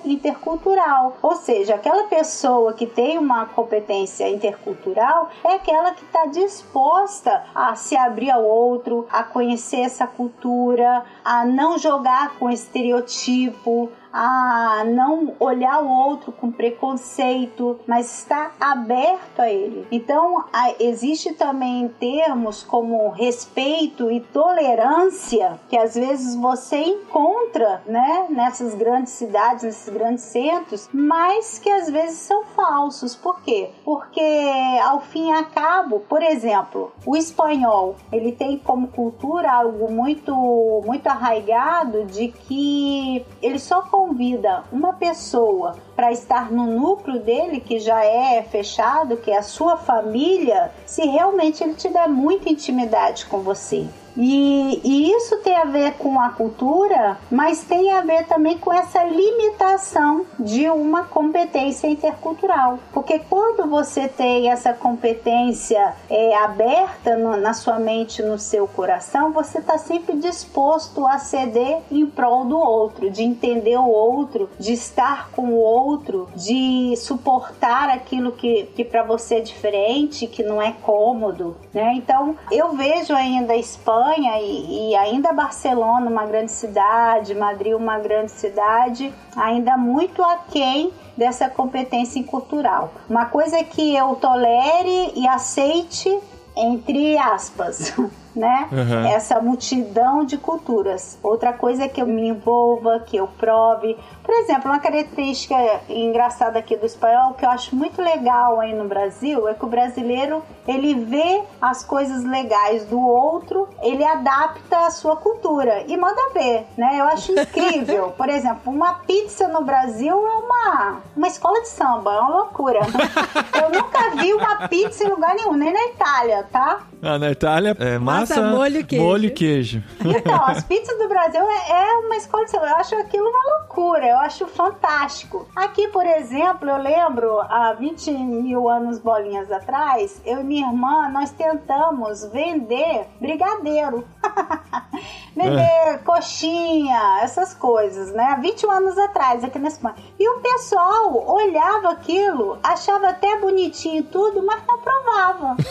intercultural. Ou seja, aquela pessoa que tem uma competência intercultural é aquela que está disposta a se abrir ao outro, a conhecer essa cultura, a não jogar com estereotipo, a não olhar o outro com preconceito, mas estar aberto a ele. Então, existe também termos como respeito e tolerância que às vezes você encontra, né, nessas grandes cidades, nesses grandes centros, mas que às vezes são falsos. Por quê? Porque ao fim e a cabo, por exemplo, o espanhol, ele tem como cultura algo muito muito arraigado de que ele só convida uma pessoa para estar no núcleo dele, que já é fechado, que é a sua família, se realmente ele tiver muita intimidade com você. E, e, isso tem a ver com a cultura, mas tem a ver também com essa limitação de uma competência intercultural. Porque quando você tem essa competência é, aberta no, na sua mente, no seu coração, você está sempre disposto a ceder em prol do outro, de entender o outro, de estar com o outro, de suportar aquilo que, que para você é diferente, que não é cômodo. Né? Então, eu vejo ainda a Espanha Espanha e, e, ainda Barcelona, uma grande cidade, Madrid, uma grande cidade, ainda muito aquém dessa competência cultural. Uma coisa é que eu tolere e aceite, entre aspas. (laughs) né? Uhum. Essa multidão de culturas. Outra coisa é que eu me envolva, que eu prove. Por exemplo, uma característica engraçada aqui do espanhol que eu acho muito legal aí no Brasil é que o brasileiro ele vê as coisas legais do outro, ele adapta a sua cultura e manda ver, né? Eu acho incrível. (laughs) Por exemplo, uma pizza no Brasil é uma, uma escola de samba, é uma loucura. (laughs) Eu nunca vi uma pizza em lugar nenhum, nem na Itália, tá? Ah, na Itália é massa, massa molho, queijo. molho e queijo. Então, as pizzas do Brasil é, é uma escola de samba. Eu acho aquilo uma loucura, eu acho fantástico. Aqui, por exemplo, eu lembro, há 20 mil anos bolinhas atrás, eu e minha irmã, nós tentamos vender brigadeiro. (laughs) vender é. coxinha, essas coisas, né? 21 anos atrás, aqui na Espanha. E o pessoal olhava aquilo, achava até bonitinho tudo, mas não provava. (laughs)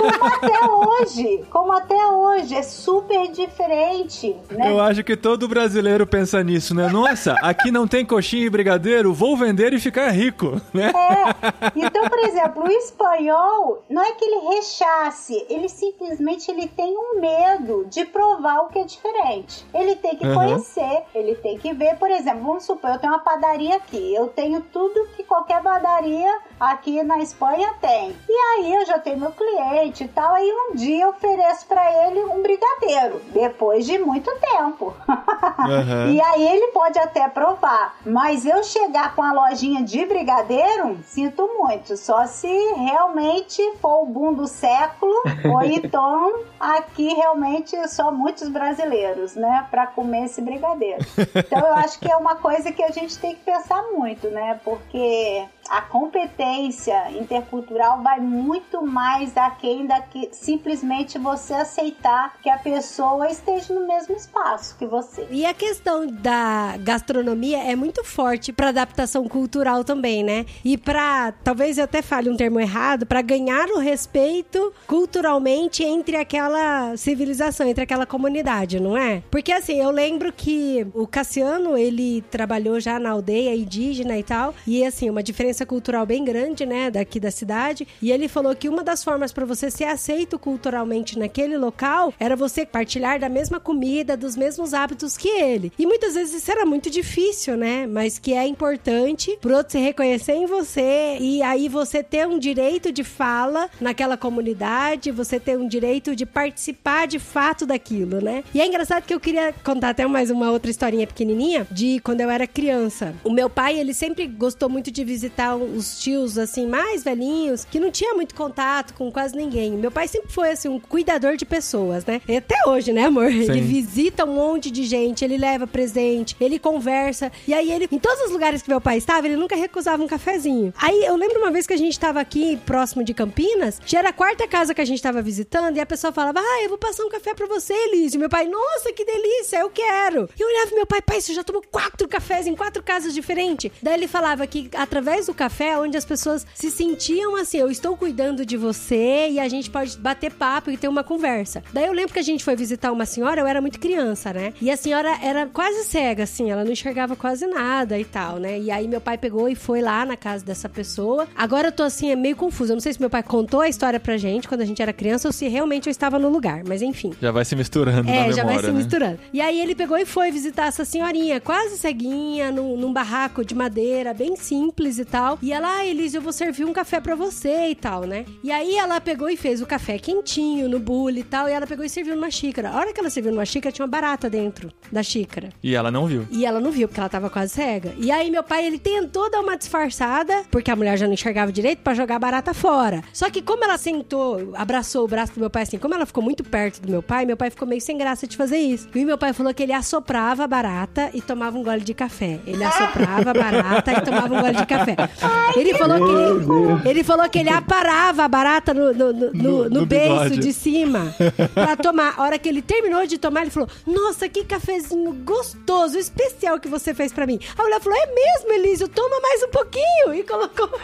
como até hoje, como até hoje, é super diferente, né? Eu acho que todo brasileiro pensa nisso, né? Nossa, aqui não tem coxinha e brigadeiro, vou vender e ficar rico, né? É. Então, por exemplo, o espanhol, não é que ele rechace, ele simplesmente ele tem um medo de provar o que é diferente. Ele tem que uhum. conhecer, ele tem que ver, por exemplo, vamos supor, eu tenho uma padaria aqui, eu tenho tudo que qualquer padaria aqui na Espanha tem. E aí eu já tenho meu cliente e tal, aí um dia ofereço para ele um brigadeiro, depois de muito tempo. (laughs) Uhum. e aí ele pode até provar, mas eu chegar com a lojinha de brigadeiro, sinto muito, só se realmente for o boom do século, ou (laughs) então aqui realmente só muitos brasileiros, né, para comer esse brigadeiro. (laughs) Então eu acho que é uma coisa que a gente tem que pensar muito, né, porque a competência intercultural vai muito mais aquém da que simplesmente você aceitar que a pessoa esteja no mesmo espaço que você. E a questão da gastronomia é muito forte para adaptação cultural também, né? E para, talvez eu até fale um termo errado, para ganhar o respeito culturalmente entre aquela civilização, entre aquela comunidade, não é? Porque assim, eu lembro que o Cassiano, ele trabalhou já na aldeia indígena e tal, e assim, uma diferença diferença cultural bem grande, né, daqui da cidade. E ele falou que uma das formas para você ser aceito culturalmente naquele local era você partilhar da mesma comida, dos mesmos hábitos que ele. E muitas vezes isso era muito difícil, né? Mas que é importante pro outro se reconhecer em você e aí você ter um direito de fala naquela comunidade, você ter um direito de participar de fato daquilo, né? E é engraçado que eu queria contar até mais uma outra historinha pequenininha de quando eu era criança. O meu pai, ele sempre gostou muito de visitar os tios, assim, mais velhinhos, que não tinha muito contato com quase ninguém. Meu pai sempre foi, assim, um cuidador de pessoas, né? E até hoje, né, amor? Sim. Ele visita um monte de gente, ele leva presente, ele conversa. E aí, ele, em todos os lugares que meu pai estava, ele nunca recusava um cafezinho. Aí, eu lembro uma vez que a gente estava aqui, próximo de Campinas, já era a quarta casa que a gente estava visitando, e a pessoa falava, ah, eu vou passar um café pra você, Elise. Meu pai, nossa, que delícia, eu quero. E eu olhava meu pai, pai, você já tomou quatro cafés em quatro casas diferentes? Daí ele falava que, através do café onde as pessoas se sentiam assim: eu estou cuidando de você e a gente pode bater papo e ter uma conversa. Daí eu lembro que a gente foi visitar uma senhora, eu era muito criança, né? E a senhora era quase cega, assim, ela não enxergava quase nada e tal, né? E aí meu pai pegou e foi lá na casa dessa pessoa. Agora eu tô assim, é meio confuso. Eu não sei se meu pai contou a história pra gente quando a gente era criança ou se realmente eu estava no lugar, mas enfim. Já vai se misturando, É, já vai se né? misturando. E aí ele pegou e foi visitar essa senhorinha, quase ceguinha, num, num barraco de madeira, bem simples e tal tal. E ela, ah, Elise, eu vou servir um café pra você e tal, né? E aí ela pegou e fez o café quentinho no bule e tal. E ela pegou e serviu numa xícara. A hora que ela serviu numa xícara, tinha uma barata dentro da xícara. E ela não viu. E ela não viu, porque ela tava quase cega. E aí meu pai, ele tentou dar uma disfarçada, porque a mulher já não enxergava direito, pra jogar a barata fora. Só que como ela sentou, abraçou o braço do meu pai assim, como ela ficou muito perto do meu pai, meu pai ficou meio sem graça de fazer isso. E meu pai falou que ele assoprava a barata e tomava um gole de café. Ele assoprava a barata e tomava um gole de café. Ele falou que ele, ele falou que ele aparava a barata no, no, no, no, no beiço de cima (laughs) pra tomar. A hora que ele terminou de tomar, ele falou: Nossa, que cafezinho gostoso, especial que você fez pra mim. A mulher falou: É mesmo, Elísio, toma mais um pouquinho. E colocou. (laughs)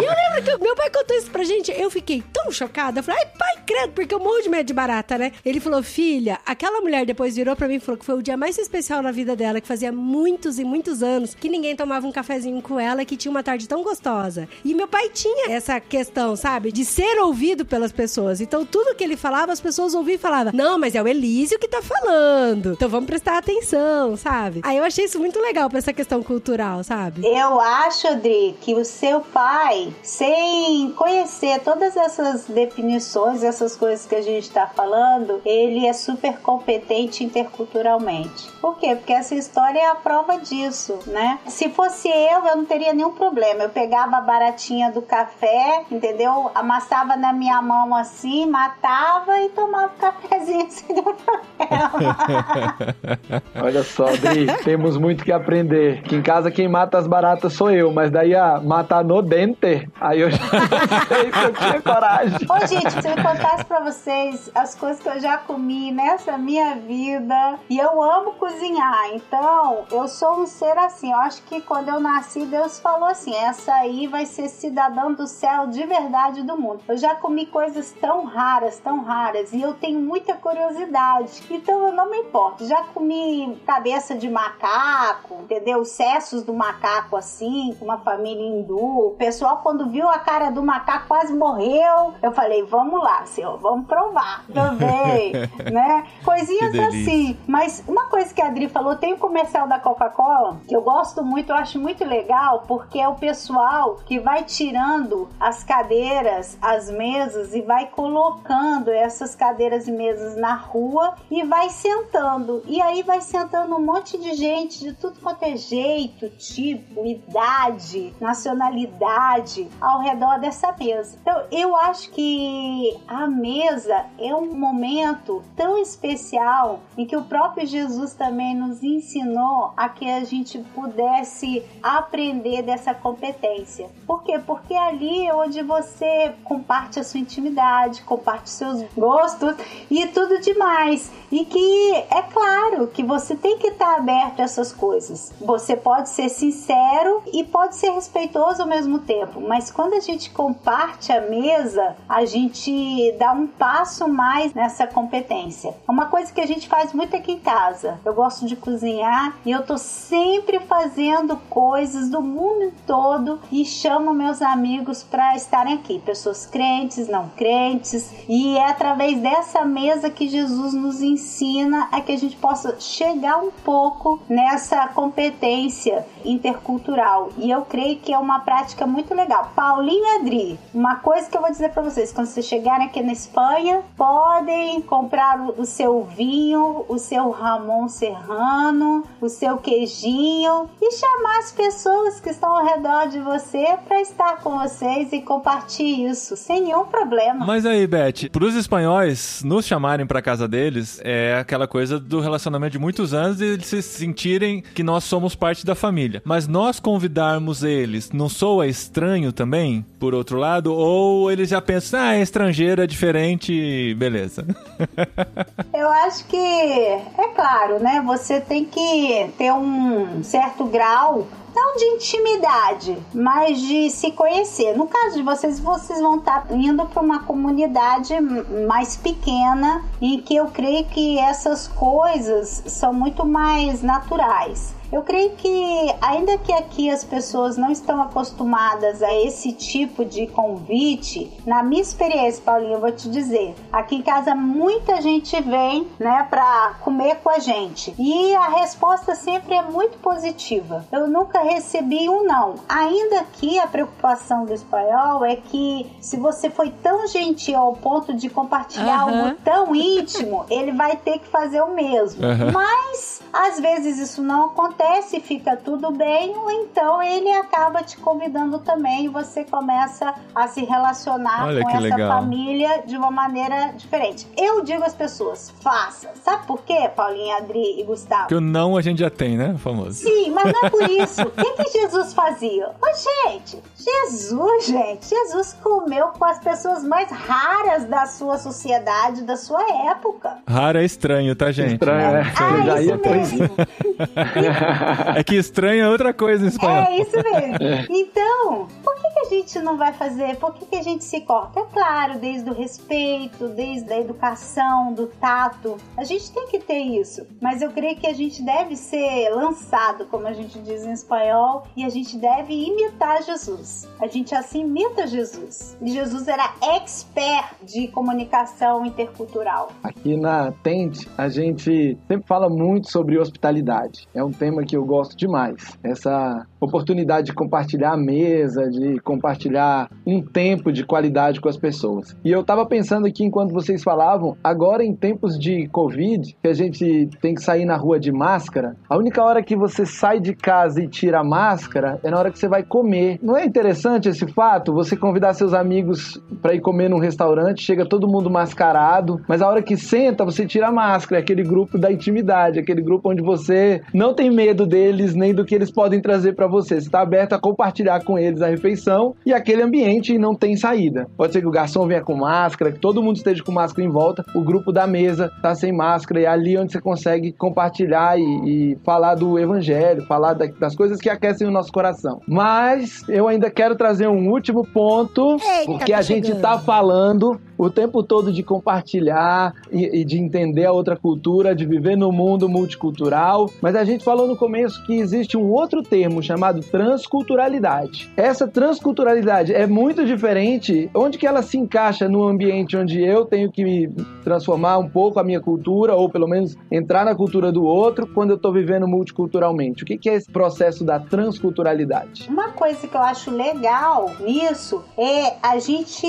e eu lembro que meu pai contou isso pra gente. Eu fiquei tão chocada. Eu falei: Ai, pai, credo, porque eu morro de medo de barata, né? Ele falou: Filha, aquela mulher depois virou pra mim e falou que foi o dia mais especial na vida dela, que fazia muitos e muitos anos que ninguém tomava um cafezinho com ela que tinha uma tarde tão gostosa. E meu pai tinha essa questão, sabe, de ser ouvido pelas pessoas. Então tudo que ele falava, as pessoas ouviam e falavam: Não, mas é o Elísio que tá falando. Então vamos prestar atenção, sabe? Aí eu achei isso muito legal pra essa questão cultural, sabe? Eu acho, Adri, que o seu pai, sem conhecer todas essas definições, essas coisas que a gente está falando, ele é super competente interculturalmente. Por quê? Porque essa história é a prova disso, né? Se fosse eu, eu não teria nenhum problema. Eu pegava a baratinha do café, entendeu? Amassava na minha mão assim, matava e tomava o cafezinho (laughs) sem nenhum problema. Olha só, Dri, temos muito que aprender. Que em casa quem mata as baratas sou eu, mas daí a matar no dente, aí eu já (laughs) não sei se eu tinha coragem. Ô, gente, se eu contasse pra vocês as coisas que eu já comi nessa minha vida, e eu amo cozinhar, então eu sou um ser assim. Eu acho que quando eu nasci, Deus falou assim: essa aí vai ser cidadã do céu de verdade do mundo. Eu já comi coisas tão raras, tão raras, e eu tenho muita curiosidade, então eu não me importo. Já comi cabeça de macaco, entendeu? Os cessos do macaco assim, com uma família hindu. O pessoal, quando viu a cara do macaco, quase morreu. Eu falei, vamos lá, senhor, vamos provar (laughs) também, né? Coisinhas assim. Mas uma coisa que a Adri falou, tem um comercial da Coca-Cola que eu gosto muito, eu acho muito legal, porque é o pessoal que vai tirando as cadeiras, as mesas e vai colocando essas cadeiras e mesas na rua e vai sentando. E aí vai sentando um monte de gente de tudo quanto é jeito, tipo, idade, nacionalidade ao redor dessa mesa. Então, eu acho que a mesa é um momento tão especial em que o próprio Jesus também nos ensinou a que a gente pudesse aprender dessa competência. Por quê? Porque ali é onde você comparte a sua intimidade, comparte seus gostos e tudo demais. E que é claro que você tem que estar aberto a essas coisas. Você pode ser sincero e pode ser respeitoso ao mesmo tempo, mas quando a gente comparte a mesa, a gente dá um passo mais nessa competência. É uma coisa que a gente faz muito aqui em casa. Eu gosto de cozinhar e eu tô sempre fazendo coisas do mundo todo e chamo meus amigos para estarem aqui, pessoas crentes, não crentes, e é através dessa mesa que Jesus nos ensina a que a gente possa chegar um pouco nessa competência intercultural. E eu creio que é uma prática muito legal. Paulinho e Adri, uma coisa que eu vou dizer para vocês, quando vocês chegarem aqui na Espanha, podem comprar o, seu vinho, o seu Ramon Serrano, o seu queijinho e chamar as pessoas que estão ao redor de você para estar com vocês e compartilhar isso sem nenhum problema. Mas aí, Beth, pros espanhóis nos chamarem pra casa deles, é aquela coisa do relacionamento de muitos anos e eles se sentirem que nós somos parte da família. Mas nós convidarmos eles, não soa estranho também, por outro lado? Ou eles já pensam, ah, é estrangeiro, é diferente, beleza. (laughs) Eu acho que é claro, né? Você tem que ter um certo grau não de intimidade, mas de se conhecer. No caso de vocês, vocês vão estar indo para uma comunidade mais pequena em que eu creio que essas coisas são muito mais naturais. Eu creio que, ainda que aqui as pessoas não estão acostumadas a esse tipo de convite, na minha experiência, Paulinha, eu vou te dizer, aqui em casa muita gente vem, né, pra comer com a gente. E a resposta sempre é muito positiva. Eu nunca recebi um não. Ainda que a preocupação do espanhol é que se você foi tão gentil ao ponto de compartilhar Aham. algo tão íntimo, ele vai ter que fazer o mesmo. Aham. Mas às vezes isso não acontece, fica tudo bem, ou então ele acaba te convidando também e você começa a se relacionar Olha com essa legal. família de uma maneira diferente. Eu digo às pessoas, faça. Sabe por quê, Paulinha, Adri e Gustavo? Que o não a gente já tem, né? Famoso. Sim, mas não é por isso. O que, que Jesus fazia? Ô, gente, Jesus, gente, Jesus comeu com as pessoas mais raras da sua sociedade, da sua época. Raro é estranho, tá, gente? Estranho, né? Ah, Eu já ia isso mesmo. É que estranho é outra coisa em espanhol. É isso mesmo. Então, a gente não vai fazer? Por que, que a gente se corta? É claro, desde o respeito, desde a educação, do tato. A gente tem que ter isso. Mas eu creio que a gente deve ser lançado, como a gente diz em espanhol, e a gente deve imitar Jesus. A gente assim imita Jesus. E Jesus era expert de comunicação intercultural. Aqui na Tente, a gente sempre fala muito sobre hospitalidade. É um tema que eu gosto demais. Essa oportunidade de compartilhar a mesa, de compartilhar um tempo de qualidade com as pessoas. E eu tava pensando aqui enquanto vocês falavam, agora em tempos de Covid, que a gente tem que sair na rua de máscara, a única hora que você sai de casa e tira a máscara é na hora que você vai comer. Não é interessante esse fato? Você convidar seus amigos para ir comer num restaurante, chega todo mundo mascarado, mas a hora que senta, você tira a máscara, é aquele grupo da intimidade, aquele grupo onde você não tem medo deles nem do que eles podem trazer para você. Você está aberto a compartilhar com eles a refeição e aquele ambiente não tem saída. Pode ser que o garçom venha com máscara, que todo mundo esteja com máscara em volta, o grupo da mesa tá sem máscara e é ali onde você consegue compartilhar e, e falar do evangelho, falar da- das coisas que aquecem o nosso coração. Mas eu ainda quero trazer um último ponto, Eita, porque tá a gente chegando. tá falando o tempo todo de compartilhar e, e de entender a outra cultura, de viver no mundo multicultural, mas a gente falou no começo que existe um outro termo chamado transculturalidade. Essa transculturalidade é muito diferente. Onde que ela se encaixa no ambiente onde eu tenho que me transformar um pouco a minha cultura, ou pelo menos entrar na cultura do outro, quando eu estou vivendo multiculturalmente? O que que é esse processo da transculturalidade? Uma coisa que eu acho legal nisso é a gente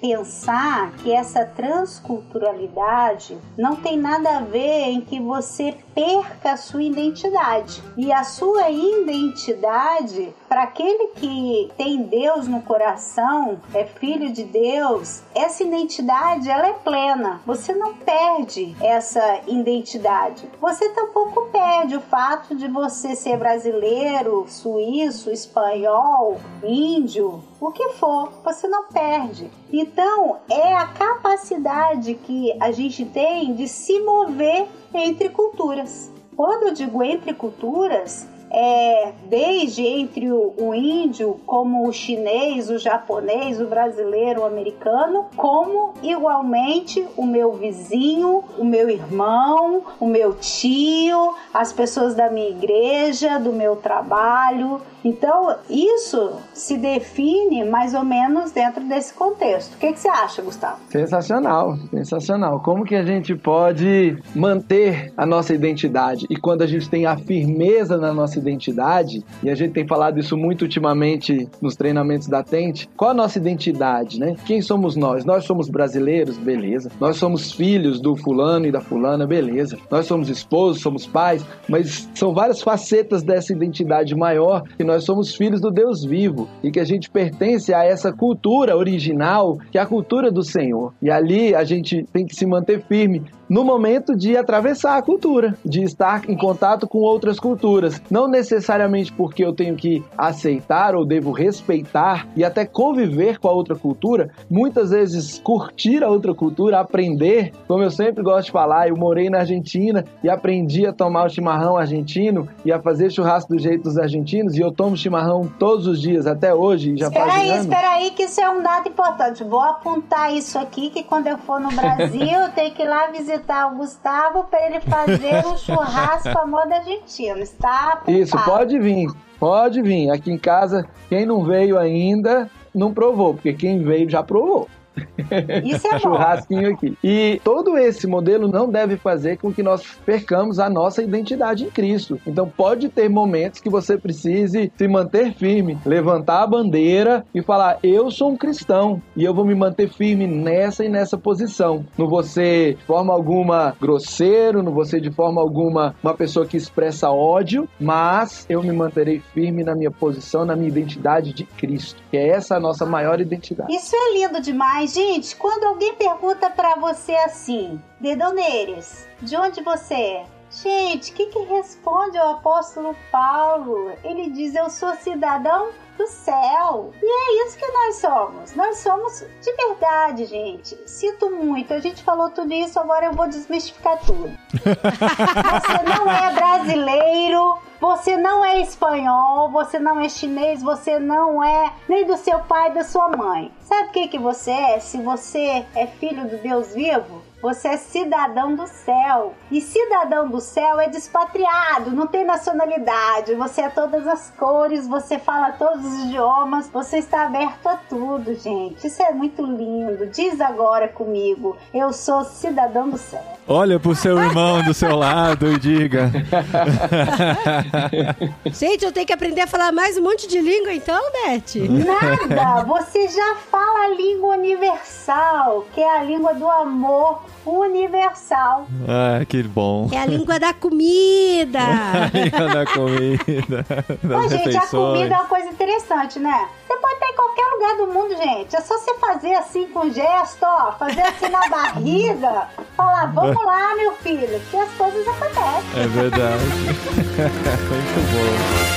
pensar que essa transculturalidade não tem nada a ver em que você perca a sua identidade. E a sua identidade, para aquele que tem Deus no coração, é filho de Deus, essa identidade ela é plena. Você não perde essa identidade. Você tampouco perde o fato de você ser brasileiro, suíço, espanhol, índio, o que for, você não perde. Então, é a capacidade que a gente tem de se mover entre culturas. Quando eu digo entre culturas, é desde entre o, o índio, como o chinês, o japonês, o brasileiro, o americano, como igualmente o meu vizinho, o meu irmão, o meu tio, as pessoas da minha igreja, do meu trabalho. Então, isso se define mais ou menos dentro desse contexto. O que, que você acha, Gustavo? Sensacional, sensacional. Como que a gente pode manter a nossa identidade? E quando a gente tem a firmeza na nossa identidade, e a gente tem falado isso muito ultimamente nos treinamentos da Tente, qual a nossa identidade, né? Quem somos nós? Nós somos brasileiros, beleza. Nós somos filhos do fulano e da fulana, beleza. Nós somos esposos, somos pais, mas são várias facetas dessa identidade maior que nós somos filhos do Deus vivo e que a gente pertence a essa cultura original, que é a cultura do Senhor. E ali a gente tem que se manter firme no momento de atravessar a cultura, de estar em contato com outras culturas. Não necessariamente porque eu tenho que aceitar ou devo respeitar e até conviver com a outra cultura, muitas vezes curtir a outra cultura, aprender, como eu sempre gosto de falar, eu morei na Argentina e aprendi a tomar o chimarrão argentino e a fazer churrasco do jeito dos argentinos e eu tomo chimarrão todos os dias até hoje, já espera faz aí, anos. Espera aí, que isso é um dado importante. Vou apontar isso aqui, que quando eu for no Brasil, (laughs) eu tenho que ir lá visitar o Gustavo para ele fazer um churrasco à moda argentina. Está apontado. Isso, pode vir, pode vir. Aqui em casa, quem não veio ainda, não provou, porque quem veio já provou. Isso é. (laughs) Churrasquinho aqui. E todo esse modelo não deve fazer com que nós percamos a nossa identidade em Cristo. Então pode ter momentos que você precise se manter firme, levantar a bandeira e falar: eu sou um cristão e eu vou me manter firme nessa e nessa posição. Não vou ser de forma alguma grosseiro, não vou ser de forma alguma uma pessoa que expressa ódio, mas eu me manterei firme na minha posição, na minha identidade de Cristo, que é essa a nossa maior identidade. Isso é lindo demais, gente. Quando alguém pergunta pra você assim, Dedoneiros, de onde você é? Gente, o que, que responde o apóstolo Paulo? Ele diz: Eu sou cidadão do céu. E é isso que nós somos. Nós somos de verdade, gente. Sinto muito. A gente falou tudo isso, agora eu vou desmistificar tudo. (laughs) Você não é brasileiro, você não é espanhol, você não é chinês, você não é nem do seu pai, da sua mãe. Sabe o que, que você é? Se você é filho do Deus vivo, você é cidadão do céu. E cidadão do céu é despatriado, não tem nacionalidade. Você é todas as cores, você fala todos os idiomas, você está aberto a tudo, gente. Isso é muito lindo. Diz agora comigo: eu sou cidadão do céu. Olha pro seu irmão do seu lado e diga. (laughs) Gente, eu tenho que aprender a falar mais um monte de língua então, Beth? Nada! (laughs) Você já fala a língua universal, que é a língua do amor universal. Ah, que bom. É a língua da comida. (laughs) língua da comida. Das Ô, gente, a comida é uma coisa interessante, né? Você pode estar em qualquer lugar do mundo, gente. É só você fazer assim com gesto, ó, fazer assim na (laughs) barriga, falar, vamos lá, meu filho, que as coisas acontecem. É verdade. (laughs) Muito bom.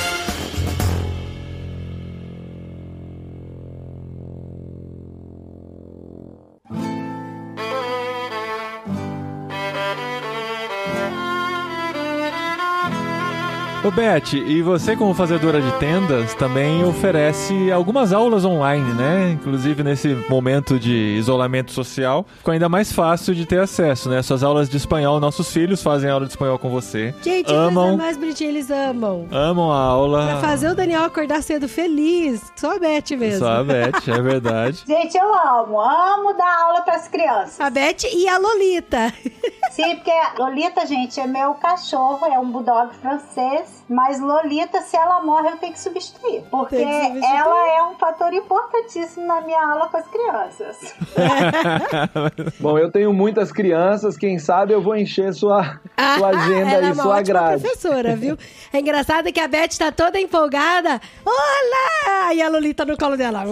Ô Beth, e você como fazedora de tendas também oferece algumas aulas online, né? Inclusive nesse momento de isolamento social, ficou ainda mais fácil de ter acesso, né? Suas aulas de espanhol, nossos filhos fazem aula de espanhol com você. Gente, amam, mais bonitinha, eles amam. amam a aula. Pra fazer o Daniel acordar cedo feliz. Só a Beth mesmo. Só a Beth, é verdade. (laughs) Gente, eu amo, amo dar aula para as crianças. A Beth e a Lolita. (laughs) Sim, porque Lolita, gente, é meu cachorro, é um bulldog francês. Mas Lolita, se ela morre, eu tenho que substituir. Porque que substituir. ela é um fator importantíssimo na minha aula com as crianças. (laughs) Bom, eu tenho muitas crianças, quem sabe eu vou encher sua, sua agenda ela é e uma sua ótima grade. professora, viu? (laughs) É engraçado que a Beth tá toda empolgada. Olá! E a Lolita no colo dela.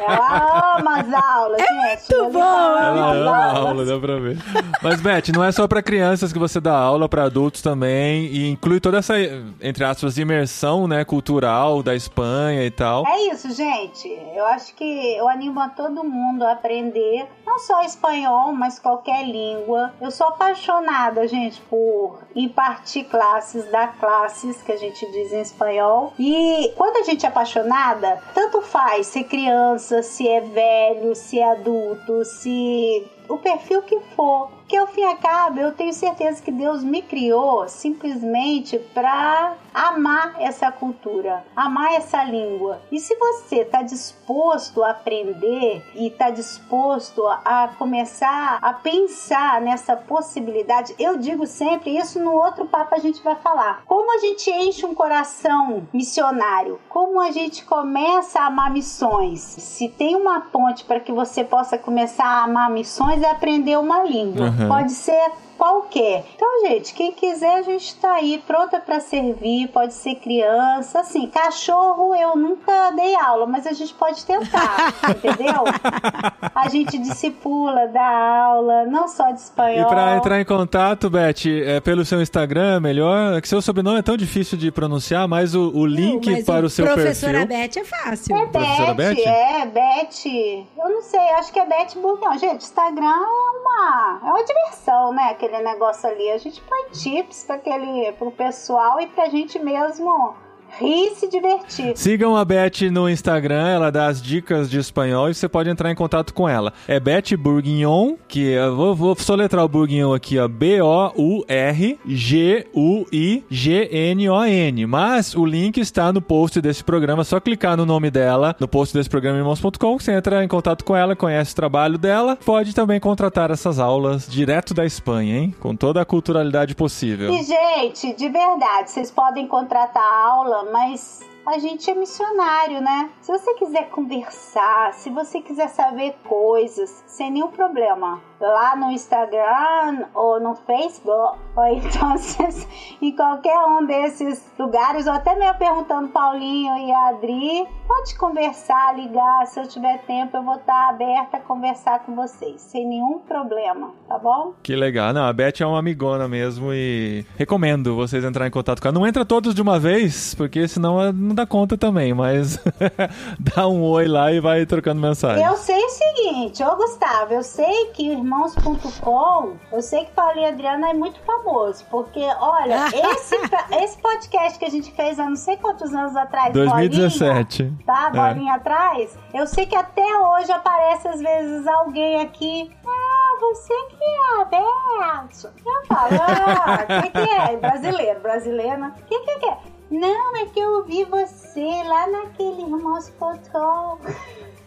Ela ama as aulas, gente. É muito Lolita bom, Ela ama aula, dá pra ver. Mas, Beth, não é só pra crianças que você dá aula, pra adultos também. E inclui toda essa, entre aspas, imersão né, cultural da Espanha e tal. É isso, gente. Eu acho que eu animo a todo mundo a aprender, não só espanhol, mas qualquer língua. Eu sou apaixonada, gente, por impartir classes, dar classes, que a gente diz em espanhol. E quando a gente é apaixonada, tanto faz ser criança, se é velho, se é adulto, se o perfil que for. Que ao fim e cabo, eu tenho certeza que Deus me criou simplesmente para amar essa cultura, amar essa língua. E se você está disposto a aprender e está disposto a começar a pensar nessa possibilidade, eu digo sempre isso no outro papo a gente vai falar. Como a gente enche um coração missionário? Como a gente começa a amar missões? Se tem uma ponte para que você possa começar a amar missões é aprender uma língua. Uhum. Pode ser qualquer. Então, gente, quem quiser, a gente tá aí pronta para servir. Pode ser criança, assim, cachorro eu nunca dei aula, mas a gente pode tentar, (laughs) entendeu? A gente discipula, dá aula, não só de espanhol. E pra entrar em contato, Beth, é pelo seu Instagram, melhor. É que seu sobrenome é tão difícil de pronunciar, mas o, o link Mas para o seu professora perfil. Beth é fácil. É Professora Beth, Beth? é Beth. Eu não sei, acho que é Beth Burgão. Gente, Instagram é uma, é uma diversão, né? Aquele negócio ali. A gente põe tips para aquele, pro pessoal e pra gente mesmo rir e se divertir. Sigam a Beth no Instagram, ela dá as dicas de espanhol e você pode entrar em contato com ela. É Beth Bourguignon, que eu vou, vou soletrar o Bourguignon aqui, ó. B-O-U-R-G-U-I-G-N-O-N. Mas o link está no post desse programa, é só clicar no nome dela, no post desse programa irmãos.com, você entra em contato com ela, conhece o trabalho dela, pode também contratar essas aulas direto da Espanha, hein? Com toda a culturalidade possível. E, gente, de verdade, vocês podem contratar aula, mas a gente é missionário, né? Se você quiser conversar, se você quiser saber coisas, sem nenhum problema, lá no Instagram ou no Facebook, ou então (laughs) em qualquer um desses lugares, ou até mesmo perguntando Paulinho e Adri, pode conversar, ligar, se eu tiver tempo eu vou estar aberta a conversar com vocês, sem nenhum problema, tá bom? Que legal. Não, a Beth é uma amigona mesmo e recomendo vocês entrarem em contato com ela. Não entra todos de uma vez, porque senão não dá conta também, mas (laughs) dá um oi lá e vai trocando mensagem. Eu sei o seguinte, ô Gustavo, eu sei que o irmãos.com, eu sei que Paulinho e Adriana é muito famoso, porque, olha, (laughs) esse, esse podcast que a gente fez há não sei quantos anos atrás, 2017. Bolinha, tá? É. Bolinha atrás, eu sei que até hoje aparece às vezes alguém aqui, ah, você que é aberto. Eu falo, ah, o que, que é? Brasileiro, brasileira, o que, que é? Não, é que eu ouvi você lá naquele irmãos.com.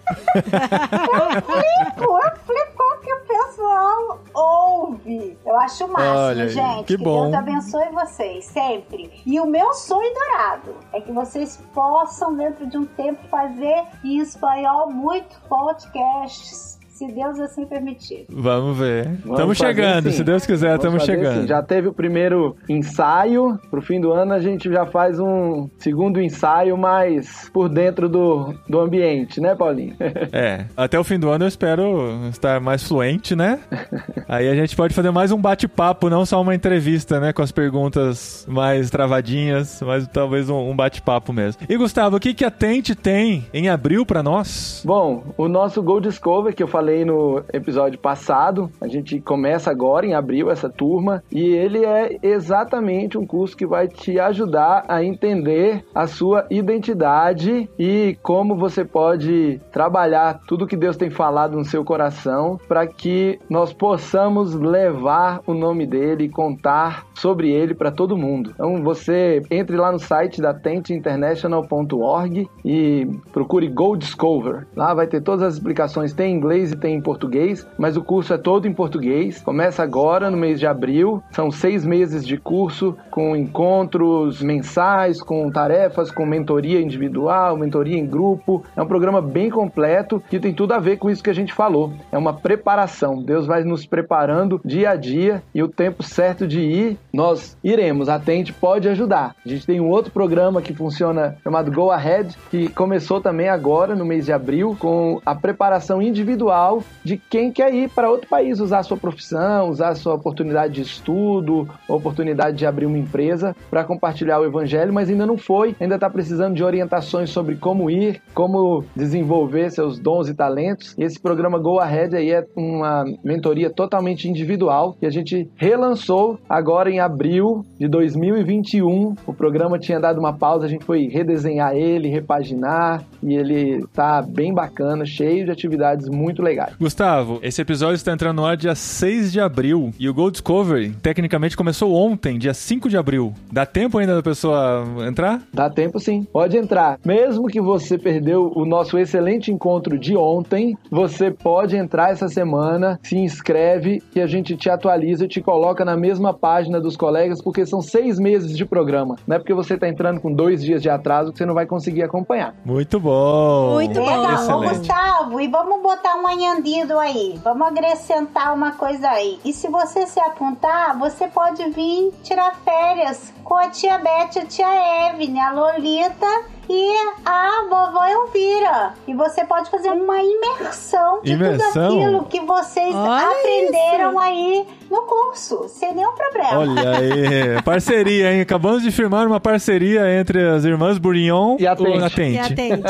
eu flipo, eu flipo que o pessoal ouve. Eu acho o máximo, Olha gente. que bom. Deus abençoe vocês, sempre. E o meu sonho dourado é que vocês possam, dentro de um tempo, fazer em espanhol muito podcasts. Se Deus assim permitir. Vamos ver. Estamos chegando, se Deus quiser, estamos chegando. assim. Já teve o primeiro ensaio. Pro fim do ano a gente já faz um segundo ensaio mais por dentro do, do ambiente, né, Paulinho? (laughs) É, até o fim do ano eu espero estar mais fluente, né? (laughs) Aí a gente pode fazer mais um bate-papo, não só uma entrevista, né? Com as perguntas mais travadinhas, mas talvez um, um bate-papo mesmo. E Gustavo, o que, que a Tente tem em abril pra nós? Bom, o nosso Gold Discover, que eu falei no episódio passado, a gente começa agora em abril essa turma, e ele é exatamente um curso que vai te ajudar a entender a sua identidade e como você pode trabalhar tudo que Deus tem falado no seu coração para que nós possamos levar o nome dele e contar sobre ele para todo mundo. Então você entre lá no site da tenteinternational.org e procure Gold Discover. Lá vai ter todas as explicações, tem em inglês e tem em português, mas o curso é todo em português. Começa agora no mês de abril. São seis meses de curso com encontros mensais, com tarefas, com mentoria individual, mentoria em grupo. É um programa bem completo que tem tudo a ver com isso que a gente falou. É uma preparação. Deus vai nos preparando dia a dia e o tempo certo de ir, nós iremos. A Tente pode ajudar. A gente tem um outro programa que funciona chamado Go Ahead, que começou também agora no mês de abril com a preparação individual de quem quer ir para outro país, usar a sua profissão, usar a sua oportunidade de estudo, oportunidade de abrir uma empresa para compartilhar o evangelho, mas ainda não foi, ainda está precisando de orientações sobre como ir, como desenvolver seus dons e talentos. Esse programa Go Ahead aí é uma mentoria totalmente individual que a gente relançou agora em abril de 2021. O programa tinha dado uma pausa, a gente foi redesenhar ele, repaginar e ele tá bem bacana, cheio de atividades muito legais. Gustavo, esse episódio está entrando no ar dia 6 de abril e o Gold Discovery tecnicamente começou ontem, dia 5 de abril. Dá tempo ainda da pessoa entrar? Dá tempo sim, pode entrar. Mesmo que você perdeu o nosso excelente encontro de ontem, você pode entrar essa semana, se inscreve e a gente te atualiza e te coloca na mesma página dos colegas, porque são seis meses de programa. Não é porque você está entrando com dois dias de atraso que você não vai conseguir acompanhar. Muito bom. Muito bom. Excelente. Gustavo, e vamos botar uma añadido aí. Vamos acrescentar uma coisa aí. E se você se apontar, você pode vir tirar férias com a tia Beth, a tia Evne, a Lolita e a vovó Elvira. E você pode fazer uma imersão de Imersão? tudo aquilo que vocês Olha aprenderam isso. aí no curso, sem nenhum problema. Olha aí, (laughs) parceria, hein? Acabamos de firmar uma parceria entre as irmãs Bourignon E Atente. o Atente. E atende.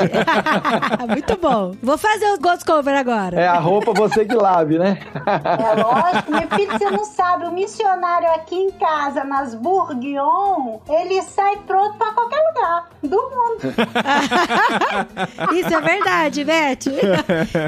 (laughs) Muito bom. Vou fazer o Ghost Cover agora. É a roupa você que lave, né? É lógico, meu filho, você não sabe, o missionário aqui em casa, nas Bourguignon, ele sai pronto pra qualquer lugar do mundo. (laughs) Isso é verdade, Beth.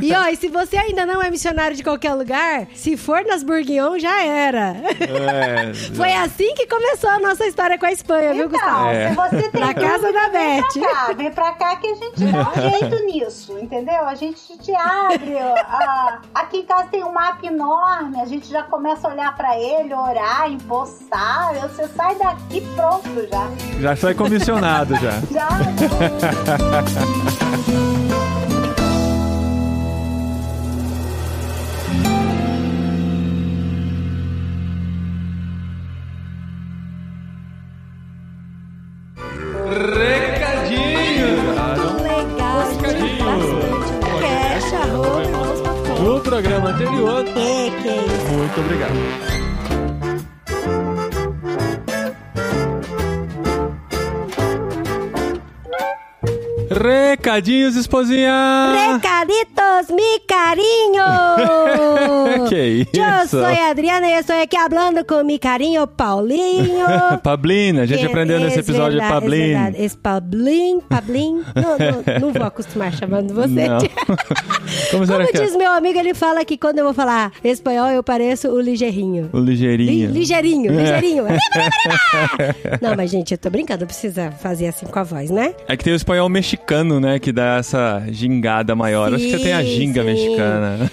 E ó, e se você ainda não é missionário de qualquer lugar, se for nas Bourguignon, já era. É, Foi assim que começou a nossa história com a Espanha, viu, Então, Gustavo? É. se você tem Na casa da vem Beth. pra cá, vem pra cá que a gente dá um jeito nisso, entendeu? A gente te abre. a- aqui em casa tem um mapa enorme, a gente já começa a olhar pra ele, orar, empossar. Você sai daqui pronto já. já sai comissionado já. Já. Recadinho! Muito. É, que isso. Muito obrigado. Recadinhos, esposinha! Recaditos, mi carinho! (laughs) Que Eu isso? sou a Adriana e estou aqui falando com mi carinho Paulinho. (laughs) Pablina, a gente É- aprendeu nesse é episódio de verdade, é Pablin. verdade. Esse Pablin, Pablin. Não, não, não vou acostumar chamando você. (laughs) Como Como é? diz meu amigo, ele fala que quando eu vou falar espanhol, eu pareço o ligeirinho. O ligeirinho. Li- ligeirinho, ligeirinho. não, mas gente, eu tô brincando, precisa fazer assim com a voz, né? É que tem o espanhol mexicano, né? Que dá essa gingada maior. Acho que você tem a Sim, ginga sim. mexicana.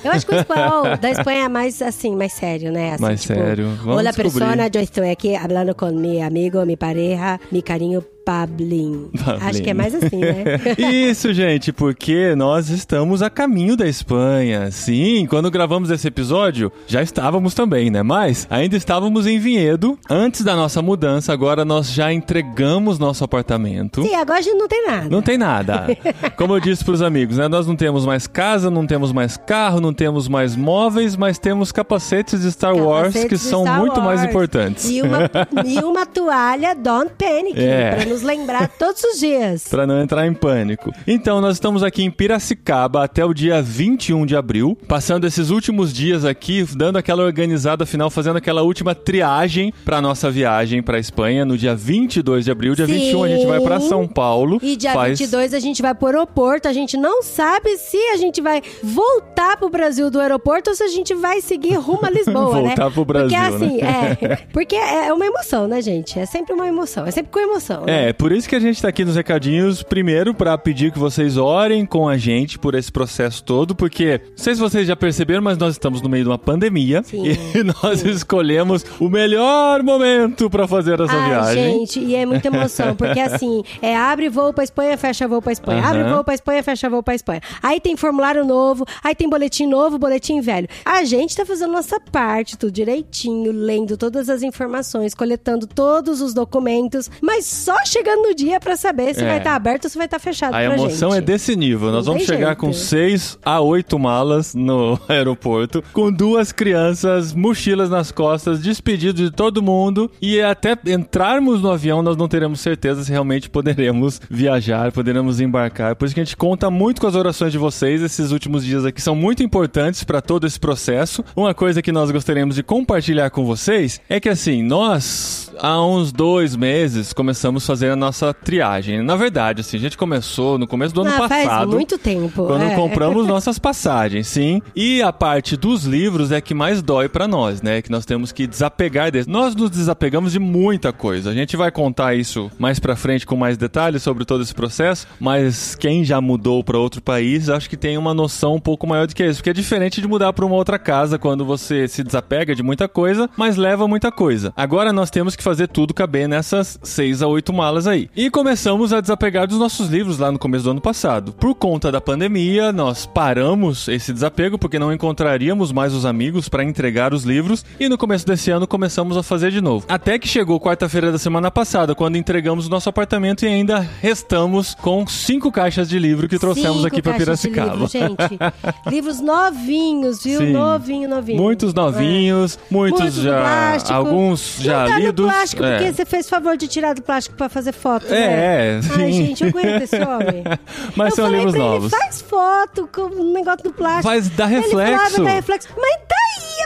Eu acho que o espanhol (laughs) da Espanha é mais assim, mais sério, né? Assim, Mais sério. Vamos Hola descobrir. persona, eu estou aqui falando com mi amigo, mi pareja, mi carinho Pablin. Pablin. Acho que é mais assim, né? (laughs) Isso, gente, porque nós estamos a caminho da Espanha. Sim, quando gravamos esse episódio, já estávamos também, né? Mas ainda estávamos em Vinhedo. Antes da nossa mudança, agora nós já entregamos nosso apartamento. Sim, agora a gente não tem nada. Não tem nada. (laughs) Como eu disse pros amigos, né? Nós não temos mais casa, não temos mais carro, não temos mais móveis, mas temos capacetes de Star Wars Capacetes que de são Star muito mais Wars. importantes. E uma, (laughs) e uma toalha Don't Panic, É. pra nos lembrar todos os dias. Pra não entrar em pânico. Então, nós estamos aqui em Piracicaba até o dia 21 de abril, passando esses últimos dias aqui, dando aquela organizada final, fazendo aquela última triagem pra nossa viagem pra Espanha no dia 22 de abril. Dia Sim. 21 a gente vai pra São Paulo. E dia faz... 22 a gente vai pro aeroporto. A gente não sabe se a gente vai voltar pro Brasil do aeroporto ou se a gente vai seguir rumo a (laughs) Lisboa, né? Voltar pro Brasil, Porque assim, né? é. Porque é uma emoção, né, gente? É sempre uma emoção. É sempre com emoção. né? É, por isso que a gente tá aqui nos recadinhos, primeiro pra pedir que vocês orem com a gente por esse processo todo, porque não sei se vocês já perceberam, mas nós estamos no meio de uma pandemia Sim, e (laughs) nós escolhemos o melhor momento pra fazer essa Ai, viagem. gente, e é muita emoção, porque assim, é abre voo pra Espanha, fecha voo pra Espanha. Aham. Abre voo pra Espanha, fecha voo pra Espanha. Aí tem formulário novo, aí tem boletim novo, boletim velho. A gente tá fazendo nossa parte, tudo direitinho, lendo todas as informações, coletando todos os documentos, mas só chegando no dia pra saber se É. vai estar aberto ou se vai estar fechado A emoção gente. é desse nível. Nós Não vamos chegar jeito. com seis a oito malas no (laughs) aeroporto, com duas crianças, mochilas nas costas, despedido de todo mundo e até entrarmos no avião nós não teremos certeza se realmente poderemos viajar, poderemos embarcar. Por isso que a gente conta muito com as orações de vocês. Esses últimos dias aqui são muito importantes para todo esse processo. Uma coisa que nós gostaríamos de compartilhar com vocês é que assim, nós há uns dois meses começamos a fazer a nossa triagem. Na verdade, assim, a gente começou no começo do ano Ah, faz passado. muito tempo. Quando é. compramos (laughs) nossas passagens, sim. E a parte dos livros é que mais dói pra nós, né? Que nós temos que desapegar deles. Nós nos desapegamos de muita coisa. A gente vai contar isso mais pra frente com mais detalhes sobre todo esse processo, mas quem já mudou pra outro país, acho que tem uma noção um pouco maior do que isso, porque é diferente de mudar pra uma outra casa quando você se desapega de muita coisa, mas leva muita coisa. Agora nós temos que fazer tudo caber nessas seis a oito malas aí. E começamos a desapegar dos nossos livros lá no começo do ano passado. Por conta da pandemia, nós paramos esse desapego porque não encontraríamos mais os amigos para entregar os livros e no começo desse ano começamos a fazer de novo. Até que chegou quarta-feira da semana passada, quando entregamos o nosso apartamento e ainda restamos com cinco caixas de livro que trouxemos Cinco aqui para Piracicaba. Livro, gente. (laughs) Livros novinhos, viu? Sim. Novinho, novinho. Muitos novinhos, muitos, Muitos já, alguns já não tá lidos. no plástico, é. porque você fez favor de tirar do plástico pra fazer foto, né? É, Ai, sim. gente, eu aguento esse (laughs) homem. Mas eu são livros novos. Ele, faz foto com o negócio do plástico. Faz, dá Ele reflexo. falava, dá reflexo. Mas daí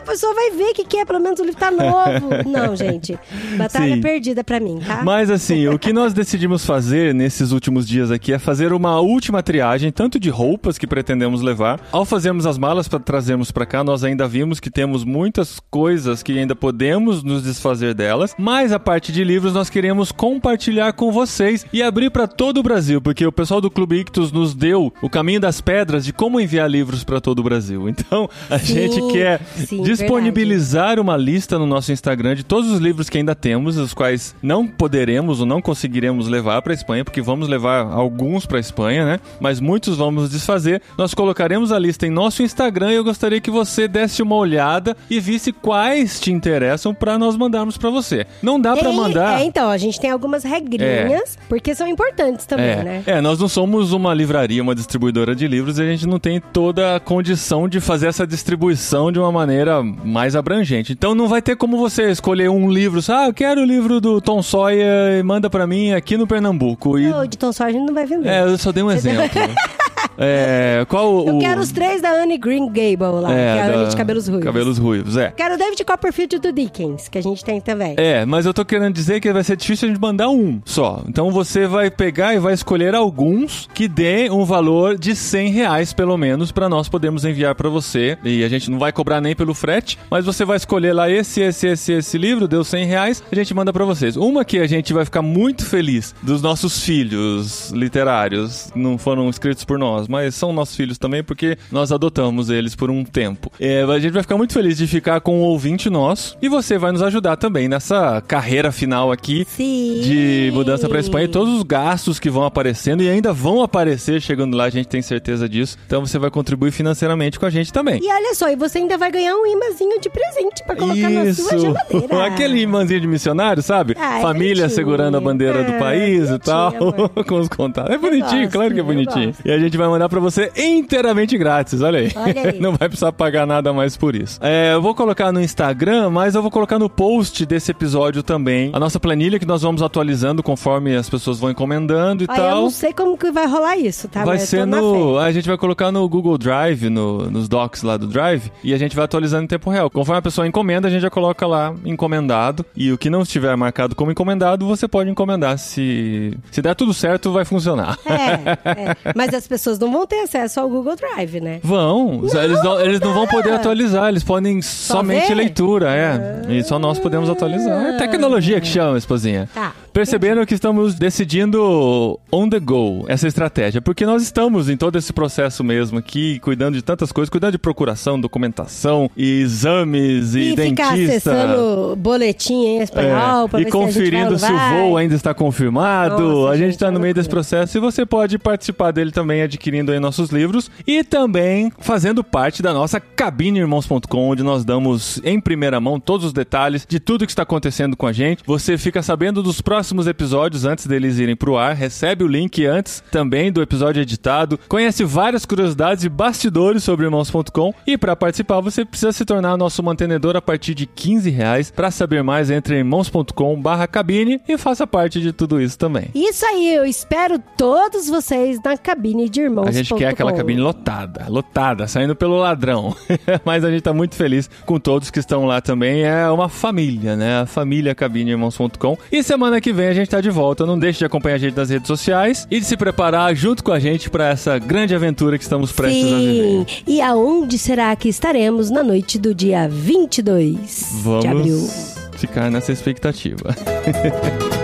a pessoa vai ver o que, que é, pelo menos o livro tá novo. (laughs) não, gente. Batalha Sim. perdida pra mim, tá? Mas assim, o que nós decidimos fazer nesses últimos dias aqui é fazer uma última triagem, tanto de roupas que pretendemos levar. Ao fazermos as malas para trazermos para cá, nós ainda vimos que temos muitas coisas que ainda podemos nos desfazer delas, mas a parte de livros nós queremos compartilhar com vocês e abrir para todo o Brasil, porque o pessoal do Clube Ictus nos deu o caminho das pedras de como enviar livros para todo o Brasil. Então, a Sim, gente quer sim, disponibilizar uma lista no nosso Instagram de todos os livros que ainda temos, os quais não poderemos ou não conseguiremos levar para Espanha, porque vamos levar alguns para Espanha, né? Mas muitos vamos desfazer. Nós colocaremos a lista em nosso Instagram e eu gostaria que você desse uma olhada e visse quais te interessam para nós mandarmos para você. Não dá para mandar. É, então, a gente tem algumas regrinhas, porque são importantes também, É, né? é, nós não somos uma livraria, uma distribuidora de livros e a gente não tem toda a condição de fazer essa distribuição de uma maneira mais abrangente. Então não vai ter como você escolher um livro, ah, eu quero o livro do Tom Sawyer e manda pra mim aqui no Pernambuco. E, O de Tom Sawyer a gente não vai vender. é, eu só dei um exemplo. (laughs) é, qual o... Eu quero os três da Anne Green Gable lá, que é a da- Anne de cabelos ruivos. Cabelos ruivos, é. Quero o David Copperfield do Dickens, que a gente tem também. É, mas eu tô querendo dizer que vai ser difícil a gente mandar um só. Então você vai pegar e vai escolher alguns que dê um valor de 100 reais, pelo menos, pra nós podermos enviar pra você. E a gente não vai cobrar nem pelo frete, mas você vai escolher lá esse, esse, esse, esse livro, deu 100 reais, a gente manda pra vocês. Uma que a gente vai ficar muito feliz dos nossos filhos literários, não foram escritos por nós, mas são nossos filhos também, porque nós adotamos eles por um tempo. É, a gente vai ficar muito feliz de ficar com um ouvinte nosso e você vai nos ajudar também nessa carreira final aqui Sim. de mudança pra Espanha e todos os gastos que vão aparecendo e ainda vão aparecer chegando lá, a gente tem certeza disso. Então você vai contribuir financeiramente com a gente também. E olha só, e você ainda vai ganhar um imãzinho de presente pra colocar na sua geladeira. (laughs) Aquele imãzinho de missionário, sabe? Ah, é Família bonitinho. segurando a bandeira do Ah, país e tal, (laughs) com os contatos. É bonitinho, gosto, claro que é bonitinho. E a gente vai mandar pra você inteiramente grátis, olha aí. Olha aí. (laughs) Não vai precisar pagar nada mais por isso. É, eu vou colocar no Instagram, mas eu vou colocar no post desse episódio também a nossa planilha que nós vamos atualizando conforme as pessoas vão encomendando e Olha, eu tal. não sei como que vai rolar isso, tá? Vai Mas eu ser no. A gente vai colocar no Google Drive, no- nos docs lá do Drive, e a gente vai atualizando em tempo real. Conforme a pessoa encomenda, a gente já coloca lá encomendado. E o que não estiver marcado como encomendado, você pode encomendar. Se, se der tudo certo, vai funcionar. É, (laughs) é. Mas as pessoas não vão ter acesso ao Google Drive, né? Vão, eles, não, eles não vão poder atualizar, eles podem somente ver? leitura, é. E só nós podemos atualizar. É tecnologia que chama, esposinha. Tá. Perceberam que estamos decidindo on the go essa estratégia, porque nós estamos em todo esse processo mesmo aqui, cuidando de tantas coisas, cuidando de procuração, documentação, e exames e, E dentista. acessando boletim em espanhol É, pra e ver se vai conferindo se não o voo ainda está confirmado. Nossa, a gente está é no meio desse processo e você pode participar dele também adquirindo aí nossos livros e também fazendo parte da nossa cabineirmãos.com, onde nós damos em primeira mão todos os detalhes de tudo que está acontecendo com a gente. Você fica sabendo dos próximos episódios antes deles irem pro ar, recebe o link antes também do episódio editado, conhece várias curiosidades e bastidores sobre irmãos.com e para participar você precisa se tornar nosso mantenedor a partir de 15 reais. Para saber mais, entre irmãos.com barra cabine e faça parte de tudo isso também. Isso aí, eu espero todos vocês na cabine de irmãos. A gente quer aquela cabine lotada, lotada, saindo pelo ladrão. (laughs) Mas a gente tá muito feliz com todos que estão lá também. É uma família, né? A família cabineirmãos.com. E semana que vem a gente tá de volta. Não deixe de acompanhar a gente nas redes sociais e de se preparar junto com a gente para essa grande aventura que estamos prestes a viver. Sim. E aonde será que estaremos na noite do dia 22 de abril? Vamos ficar nessa expectativa. (laughs)